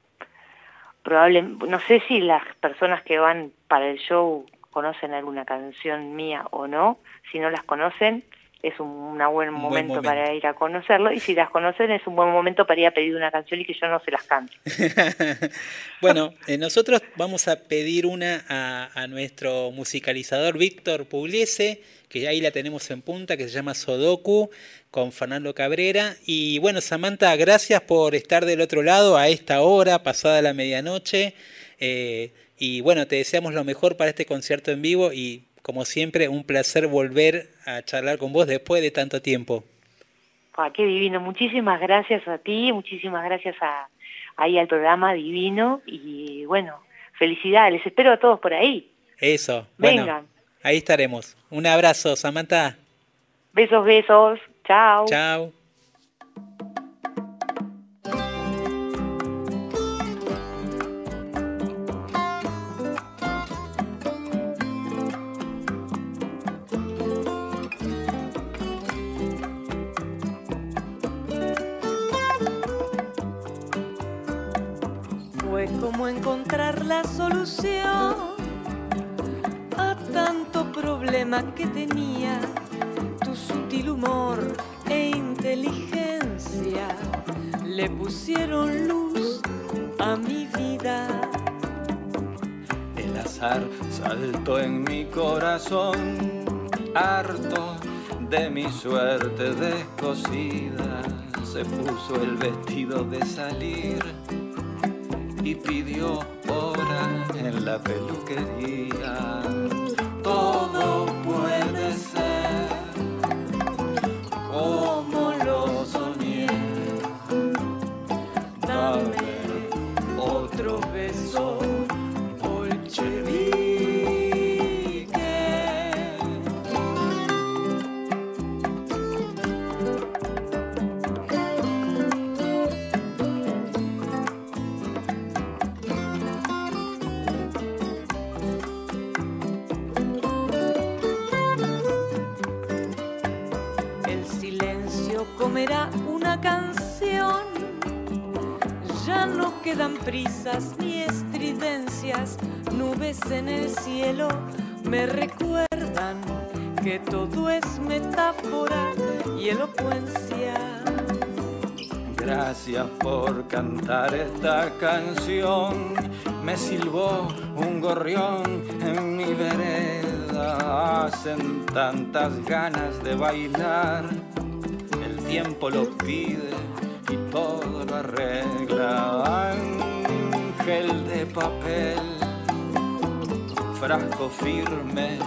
probable, no sé si las personas que van para el show conocen alguna canción mía o no, si no las conocen es un buen, buen momento, momento. para ir a conocerlo y si las conocen es un buen momento para ir a pedir una canción y que yo no se las cante. Bueno, eh, nosotros vamos a pedir una a, a nuestro musicalizador Víctor Pugliese, que ya ahí la tenemos en punta, que se llama Sodoku, con Fernando Cabrera. Y bueno, Samantha, gracias por estar del otro lado a esta hora, pasada la medianoche. Eh, y bueno, te deseamos lo mejor para este concierto en vivo y como siempre, un placer volver a charlar con vos después de tanto tiempo. Ah, qué divino. Muchísimas gracias a ti, muchísimas gracias a, ahí al programa divino y bueno, felicidades. Les espero a todos por ahí. Eso, bueno, Vengan. ahí estaremos. Un abrazo, Samantha. Besos, besos. Chao. Chao. Solución a tanto problema que tenía. Tu sutil humor e inteligencia le pusieron luz a mi vida. El azar saltó en mi corazón, harto de mi suerte descosida. Se puso el vestido de salir y pidió hora en la peluquería. Todo quedan prisas ni estridencias. Nubes en el cielo me recuerdan que todo es metáfora y elocuencia. Gracias por cantar esta canción. Me silbó un gorrión en mi vereda. Hacen tantas ganas de bailar. El tiempo lo pide y todo lo arregla. Ángel de papel, frasco firme,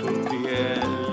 tu piel,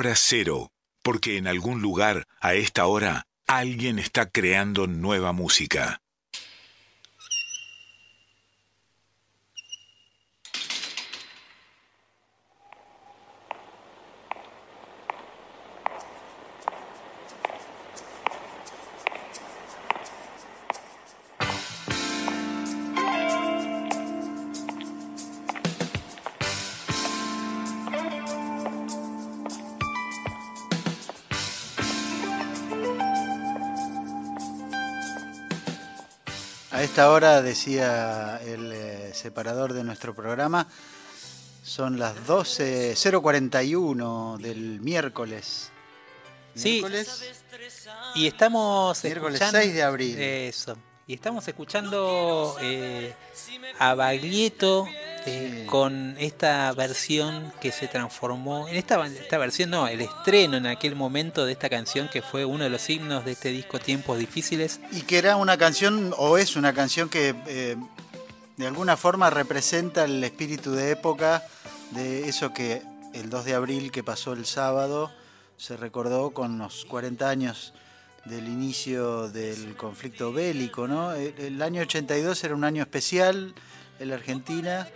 Hora cero, porque en algún lugar, a esta hora, alguien está creando nueva música. Esta hora, decía el eh, separador de nuestro programa, son las 12.041 del miércoles. Sí. Miércoles Y estamos Miércoles escuchando- 6 de abril. Eso. Y estamos escuchando eh, a Baglietto eh, con esta versión que se transformó, en esta, esta versión no, el estreno en aquel momento de esta canción que fue uno de los himnos de este disco Tiempos Difíciles. Y que era una canción, o es una canción que eh, de alguna forma representa el espíritu de época de eso que el 2 de abril que pasó el sábado se recordó con los 40 años del inicio del conflicto bélico, ¿no? El, el año 82 era un año especial en la Argentina,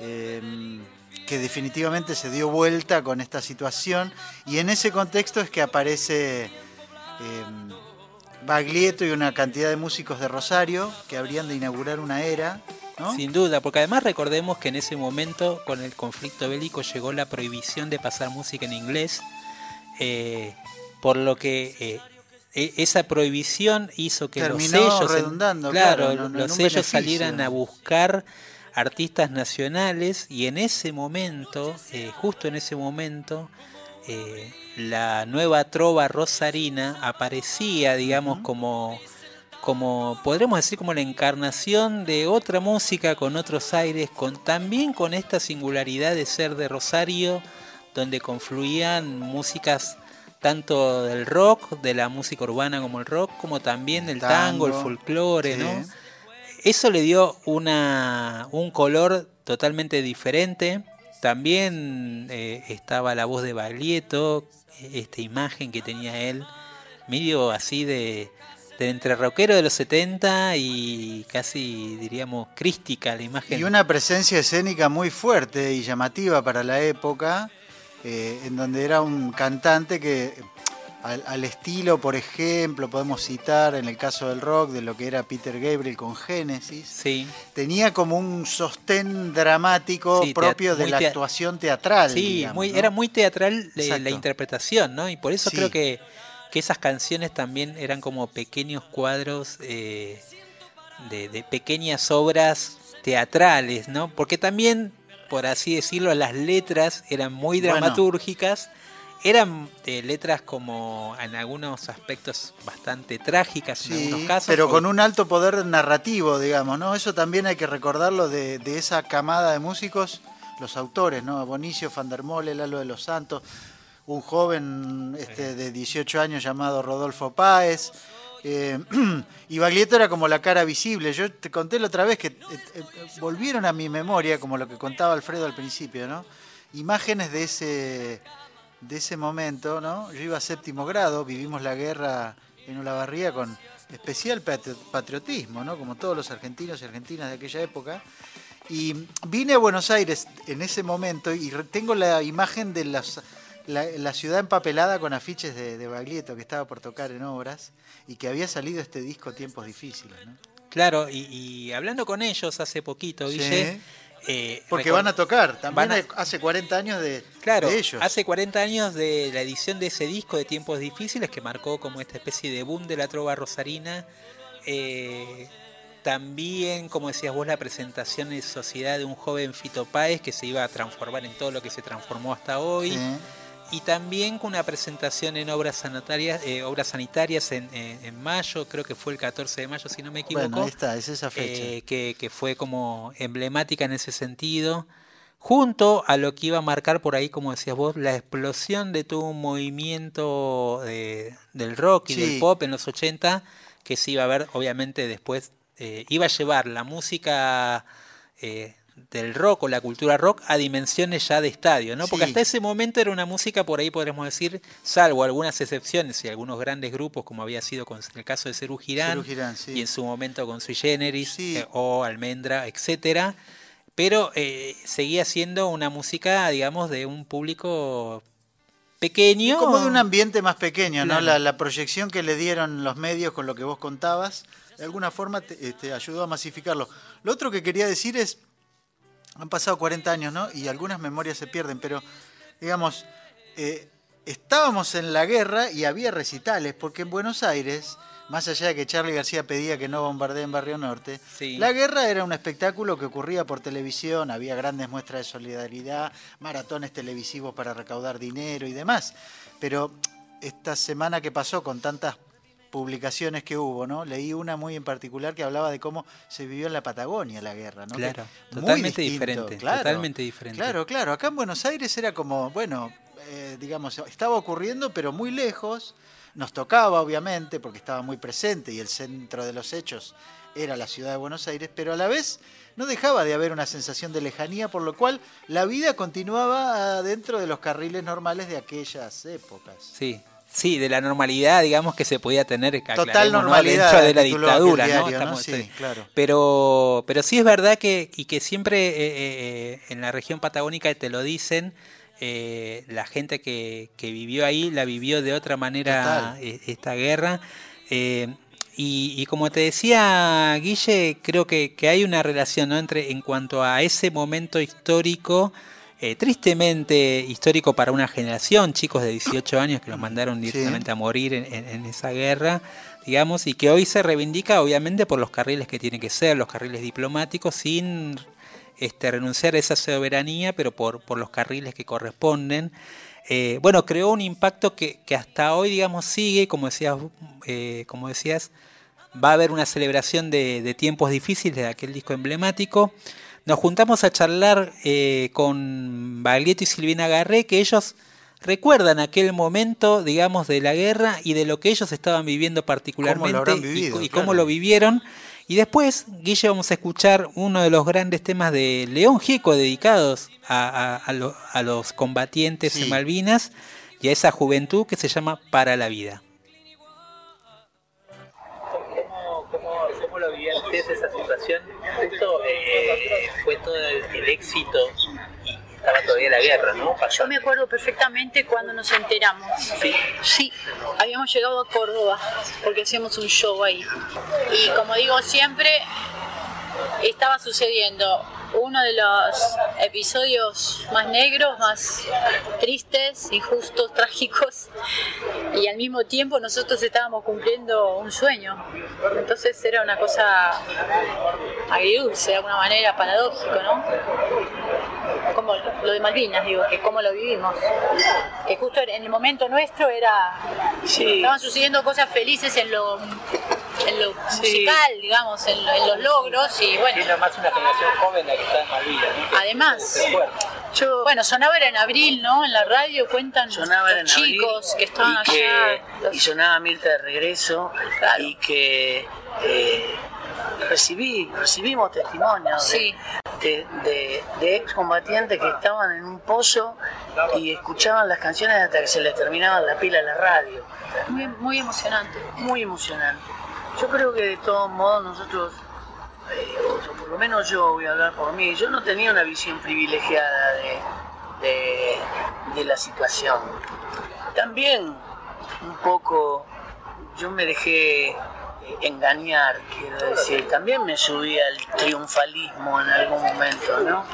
eh, que definitivamente se dio vuelta con esta situación, y en ese contexto es que aparece eh, Baglietto y una cantidad de músicos de Rosario que habrían de inaugurar una era, ¿no? Sin duda, porque además recordemos que en ese momento, con el conflicto bélico, llegó la prohibición de pasar música en inglés, eh, por lo que eh, e- esa prohibición hizo que Terminó los sellos, redundando, claro, claro, no- no en los sellos salieran a buscar artistas nacionales y en ese momento, eh, justo en ese momento, eh, la nueva trova rosarina aparecía, digamos, como, como, podremos decir, como la encarnación de otra música con otros aires, con, también con esta singularidad de ser de Rosario, donde confluían músicas tanto del rock, de la música urbana como el rock, como también del tango, el folclore, sí. ¿no? Eso le dio una, un color totalmente diferente. También eh, estaba la voz de Baglietto, esta imagen que tenía él, medio así de, de entre rockero de los 70 y casi diríamos crística la imagen. Y una presencia escénica muy fuerte y llamativa para la época, eh, en donde era un cantante que, al, al estilo, por ejemplo, podemos citar en el caso del rock, de lo que era Peter Gabriel con Génesis, Sí. tenía como un sostén dramático Sí, propio de la actuación teatral. Sí, digamos, muy, ¿no? era muy teatral la interpretación, ¿no? Y por eso Sí. creo que, que esas canciones también eran como pequeños cuadros eh, de, de pequeñas obras teatrales, ¿no? Porque también, por así decirlo, las letras eran muy Bueno. Eran eh, letras como en algunos aspectos bastante trágicas en algunos casos. pero con un alto poder narrativo, digamos, ¿no? Eso también hay que recordarlo de, de esa camada de músicos, los autores, ¿no? Bonicio, Van der Mole, Lalo de los Santos, un joven este, de 18 años llamado Rodolfo Páez. eh, y Baglietto era como la cara visible. Yo te conté la otra vez que eh, eh, volvieron a mi memoria, como lo que contaba Alfredo al principio, ¿no? Imágenes de ese, de ese momento, ¿no? Yo iba a séptimo grado, vivimos la guerra en Olavarría con especial patri- patriotismo, ¿no? Como todos los argentinos y argentinas de aquella época. Y vine a Buenos Aires en ese momento y tengo la imagen de las- la, la ciudad empapelada con afiches de, de Baglietto que estaba por tocar en obras y que había salido este disco Tiempos Difíciles, ¿no? Claro, y, y hablando con ellos hace poquito, Sí. Eh, Porque van a tocar, también van a- hace 40 años de, Claro, de ellos. hace 40 años de la edición de ese disco de Tiempos Difíciles que marcó como esta especie de boom de la trova rosarina. Eh, también, como decías vos, la presentación en sociedad de un joven Fito Páez que se iba a transformar en todo lo que se transformó hasta hoy. Sí. Y también con una presentación en obras sanitarias, eh, obras sanitarias en, en- en mayo, creo que fue el 14 de mayo, si no me equivoco. Bueno, ahí está, es esa fecha. eh, que, que fue como emblemática en ese sentido, junto a lo que iba a marcar por ahí, como decías vos, la explosión de todo un movimiento de- del rock y Sí. del pop en los 80, que se iba a ver, obviamente, después, eh, iba a llevar la música eh, del rock o la cultura rock a dimensiones ya de estadio, ¿no? Porque Sí. hasta ese momento era una música, por ahí podríamos decir, salvo algunas excepciones y algunos grandes grupos, como había sido con el caso de Cerú Girán, Cerú Girán, sí. y en su momento con Sui Generis eh, o Almendra, etcétera, pero eh, seguía siendo una música, digamos, de un público pequeño. Como de un ambiente más pequeño, ¿no? La, la proyección que le dieron los medios con lo que vos contabas, de alguna forma te, este, ayudó a masificarlo. Lo otro que quería decir es, han pasado 40 años, ¿no? Y algunas memorias se pierden, pero, digamos, eh, estábamos en la guerra y había recitales, porque en Buenos Aires, más allá de que Charlie García pedía que no bombardeen Barrio Norte, Sí. la guerra era un espectáculo que ocurría por televisión, había grandes muestras de solidaridad, maratones televisivos para recaudar dinero y demás. Pero esta semana que pasó con tantas publicaciones que hubo, ¿no? Leí una muy en particular que hablaba de cómo se vivió en la Patagonia la guerra, ¿no? Claro, totalmente distinto, diferente, claro. totalmente diferente. Claro, claro. Acá en Buenos Aires era como, bueno, eh, digamos, estaba ocurriendo, pero muy lejos. Nos tocaba, obviamente, porque estaba muy presente y el centro de los hechos era la ciudad de Buenos Aires, pero a la vez no dejaba de haber una sensación de lejanía, por lo cual la vida continuaba dentro de los carriles normales de aquellas épocas. Sí, sí, de la normalidad, digamos, que se podía tener Total normalidad, dentro de la dictadura, ¿no? Sí, claro. Pero, pero sí es verdad que, y que siempre eh, eh, en la región patagónica te lo dicen, eh, la gente que, que vivió ahí la vivió de otra manera Total. eh, esta guerra. eh, y, y como te decía Guille, creo que, que hay una relación ¿no? entre en cuanto a ese momento histórico, eh, tristemente histórico para una generación, chicos de 18 años que los mandaron directamente a morir en, en- en esa guerra, digamos, y que hoy se reivindica obviamente por los carriles que tienen que ser, los carriles diplomáticos, sin este, renunciar a esa soberanía, pero por, por los carriles que corresponden. Eh, bueno, creó un impacto que, que hasta hoy, digamos, sigue, como decías, eh, como decías, va a haber una celebración de, de tiempos difíciles de aquel disco emblemático. Nos juntamos a charlar eh, con Baglietto y Silvina Garré, que ellos recuerdan aquel momento, digamos, de la guerra y de lo que ellos estaban viviendo particularmente y- vivido, y, claro. cómo lo vivieron. Y después, Guille, vamos a escuchar uno de los grandes temas de León Gieco dedicados a, a- a lo- a los combatientes Sí. en Malvinas y a esa juventud que se llama Para la Vida. ¿Cómo, cómo, cómo lo vivían ustedes esa situación? Justo eh, fue todo el, el éxito y estaba todavía la guerra, ¿no? Yo me acuerdo perfectamente cuando nos enteramos. Sí. habíamos llegado a Córdoba porque hacíamos un show ahí. Y como digo siempre, estaba sucediendo uno de los episodios más negros, más tristes, injustos, trágicos. Y al mismo tiempo nosotros estábamos cumpliendo un sueño. Entonces era una cosa agridulce, de alguna manera, paradójico, ¿no? como lo de Malvinas, digo, que cómo lo vivimos. Que justo en el momento nuestro era. Estaban sucediendo cosas felices en lo, en lo musical, digamos, en, lo- en los logros y bueno. Tiene más una generación joven la que está en Malvinas, ¿no? Además, yo, bueno, sonaba era en abril, ¿no? En la radio cuentan Sonaba los en abril chicos que estaban y que- allá. y sonaba Mirta de regreso y que eh, recibí, recibimos testimonios de- Sí. de, de, de excombatientes que estaban en un pozo y escuchaban las canciones hasta que se les terminaba la pila a la radio. Muy, muy emocionante. Muy emocionante. Yo creo que de todos modos nosotros, eh, o por lo menos yo voy a hablar por mí, yo no tenía una visión privilegiada de, de, la situación. También un poco yo me dejé engañar, quiero decir, también me subí al triunfalismo en algún momento, ¿no?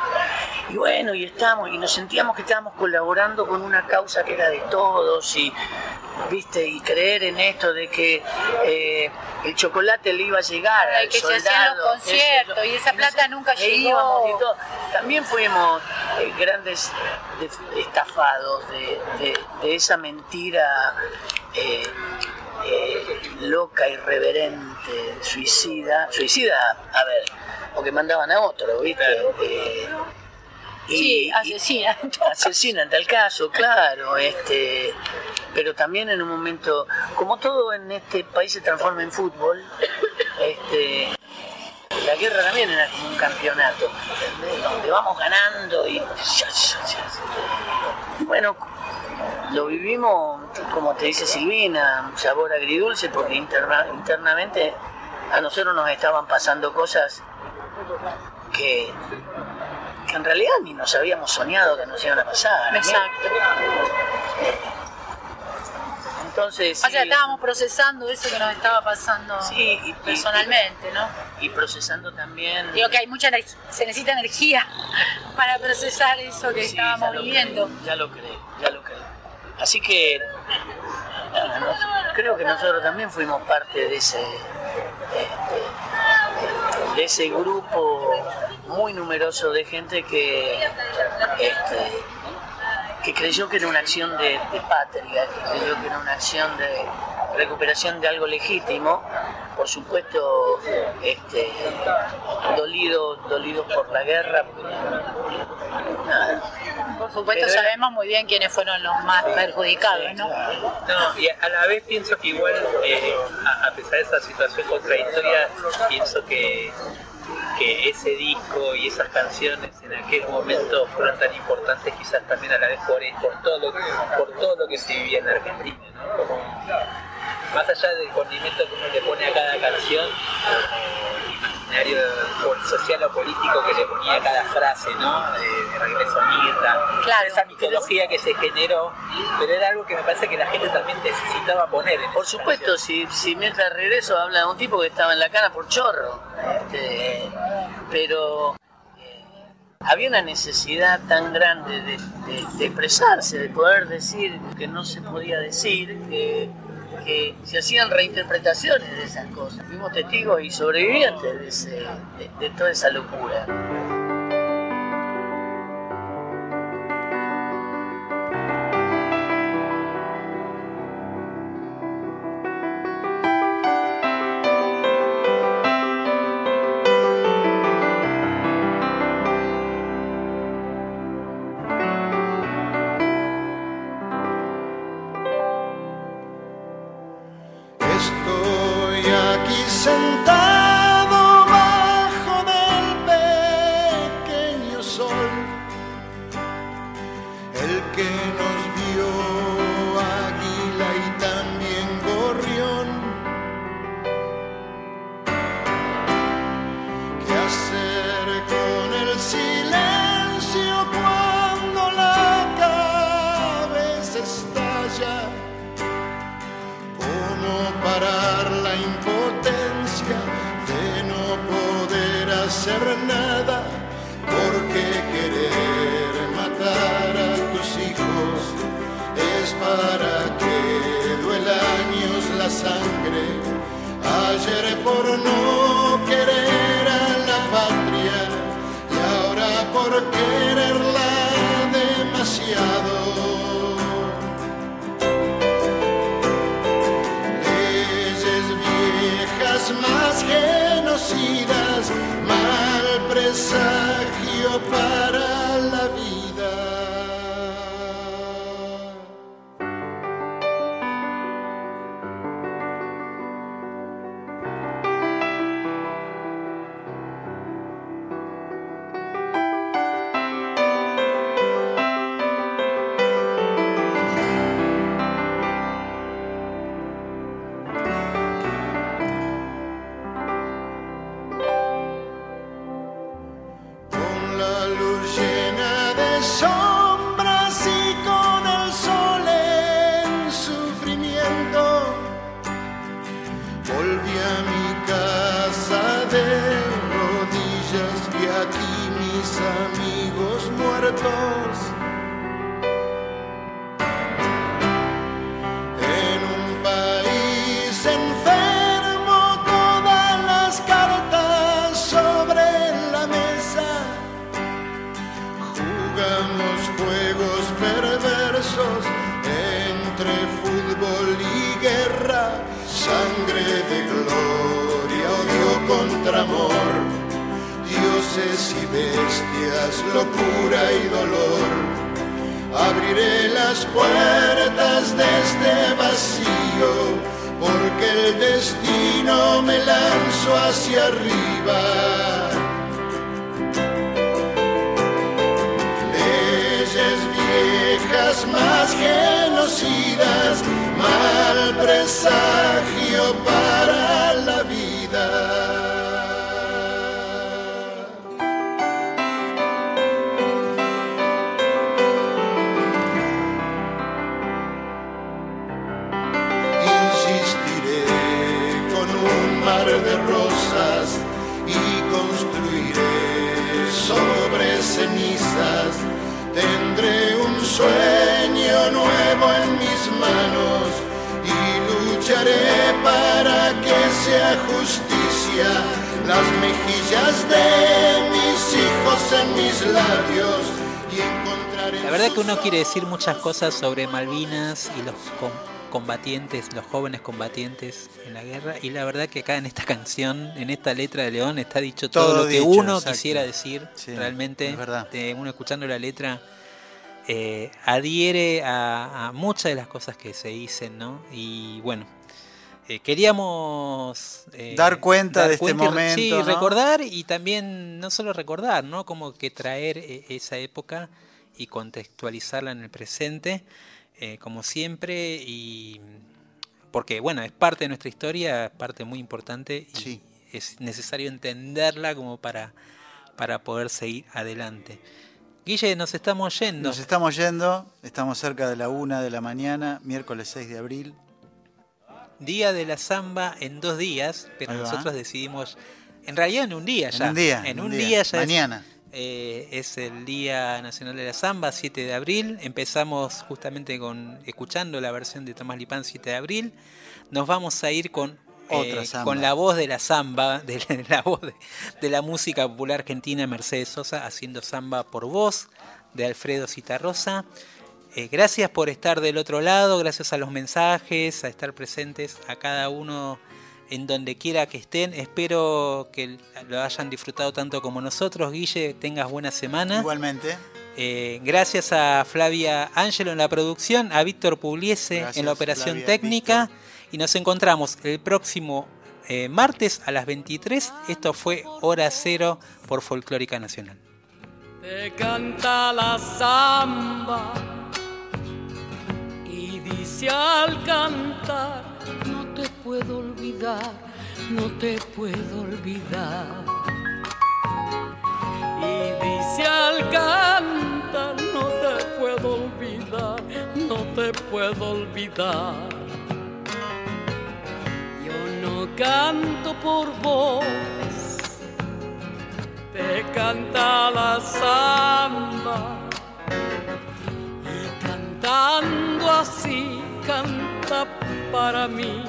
Y bueno, y estamos, y nos sentíamos que estábamos colaborando con una causa que era de todos, y viste, y creer en esto de que eh, el chocolate le iba a llegar al que se soldado. hacían los conciertos y esa plata nunca llegó. y todo. También fuimos eh, grandes de- estafados de, de- de esa mentira eh, eh, loca, irreverente, suicida. Suicida, a ver, porque mandaban a otro, ¿viste? Eh, Sí, asesina. asesina en tal caso, claro, este, pero también en un momento, como todo en este país se transforma en fútbol, este, la guerra también era como un campeonato, ¿entendés? donde vamos ganando y ya, ya, ya. bueno, lo vivimos, como te dice Silvina, sabor agridulce porque interna- internamente a nosotros nos estaban pasando cosas que, que en realidad ni nos habíamos soñado que nos iban a pasar. ¿no? Exacto. Entonces, O sea, estábamos procesando eso que nos estaba pasando personalmente, ¿no? y procesando también... Digo que hay mucha se necesita energía para procesar eso que Sí, estábamos ya viviendo. creo, ya lo creo, ya lo creo. Así que creo que nosotros también fuimos parte de ese este, de ese grupo muy numeroso de gente que este, que creyó que era una acción de, de patria, que creyó que era una acción de recuperación de algo legítimo, por supuesto este, dolidos dolidos por la guerra, nada. Por supuesto, Pero era- sabemos muy bien quiénes fueron los más perjudicados, ¿no? No, y a la vez pienso que igual, eh, a, a pesar de esa situación contradictoria, pienso que, que ese disco y esas canciones en aquel momento fueron tan importantes quizás también a la vez por, por, todo, lo, que- por todo lo que se vivía en Argentina, ¿no? Como, más allá del condimento que uno le pone a cada canción, social o político que le ponía a cada frase, ¿no? De, de regreso a Mirta, Claro. esa mitología que se generó, pero era algo que me parece que la gente también necesitaba poner. en Por supuesto, si, si mientras regreso habla de un tipo que estaba en la cana por chorro, este, pero eh, había una necesidad tan grande de, de- de expresarse, de poder decir que no se podía decir, que, que se hacían reinterpretaciones de esas cosas. Fuimos testigos y sobrevivientes de, ese- de- de toda esa locura. Presagio para muchas cosas sobre Malvinas y los combatientes, los jóvenes combatientes en la guerra. Y la verdad que acá en esta canción, en esta letra de León, está dicho todo, Todo lo que dicho, uno exacto. quisiera decir. Sí, realmente, es verdad. de uno escuchando la letra, eh, adhiere a, a muchas de las cosas que se dicen, ¿no? Y bueno. eh, queríamos eh, Dar cuenta de este y momento, sí, ¿no? recordar y también no solo recordar, ¿no? Como que traer eh, esa época y contextualizarla en el presente, eh, como siempre, y porque bueno, es parte de nuestra historia, es parte muy importante y es necesario entenderla como para, para poder seguir adelante. Guille, nos estamos yendo. Nos estamos yendo, estamos cerca de la una de la mañana, miércoles 6 de abril. Día de la samba en dos días, pero nosotros decidimos, en realidad en un día En ya. un día, En en un un día, día, ya. mañana. Es, eh, es el Día Nacional de la Samba, 7 de abril. Empezamos justamente con escuchando la versión de Tomás Lipán, 7 de abril. Nos vamos a ir con eh, con la voz de la samba, de la, la voz de, de la música popular argentina, Mercedes Sosa, haciendo samba por voz, de Alfredo Citarrosa. Eh, gracias por estar del otro lado, gracias a los mensajes, a estar presentes a cada uno en donde quiera que estén. Espero que lo hayan disfrutado tanto como nosotros. Guille, tengas buena semana. Igualmente. Eh, gracias a Flavia Ángelo en la producción, a Víctor Pugliese Gracias, en la operación Flavia, técnica. Y nos encontramos el próximo eh, martes a las 23. Esto fue Hora Cero por Folclórica Nacional. Te canta la samba y dice al cantar, no te puedo olvidar, no te puedo olvidar. Y dice al cantar, no te puedo olvidar, no te puedo olvidar. Yo no canto por vos te canta la samba y cantando así canta para mí,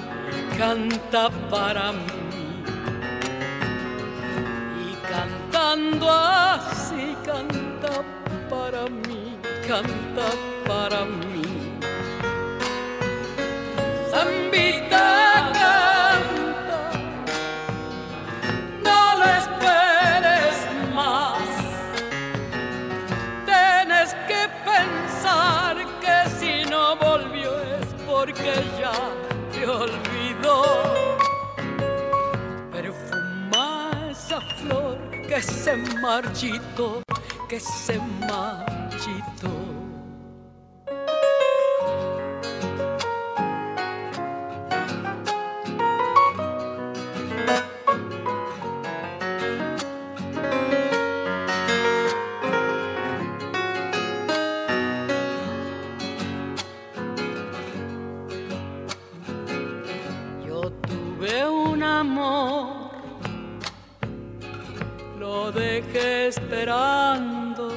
canta para mí y cantando así canta para mí, canta para mí. Porque ya te olvidó. Perfuma esa flor que se marchitó, que se marchitó. Esperando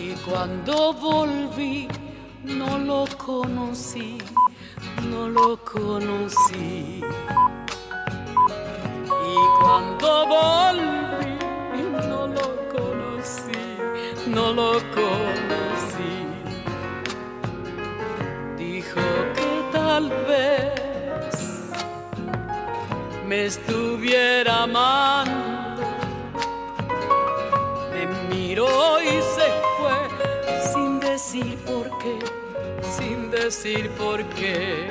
y cuando volví no lo conocí, no lo conocí. Y cuando volví no lo conocí, no lo conocí dijo que tal vez me estuviera amando. Decir por qué, sin decir por qué.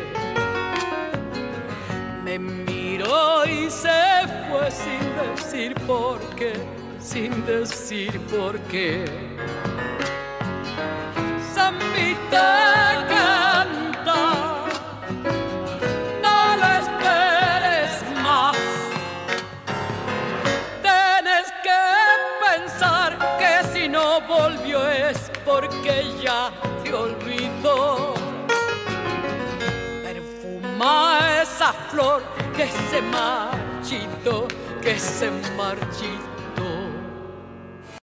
Me miró y se fue sin decir por qué, sin decir por qué. Esa flor que se marchitó, que se marchitó.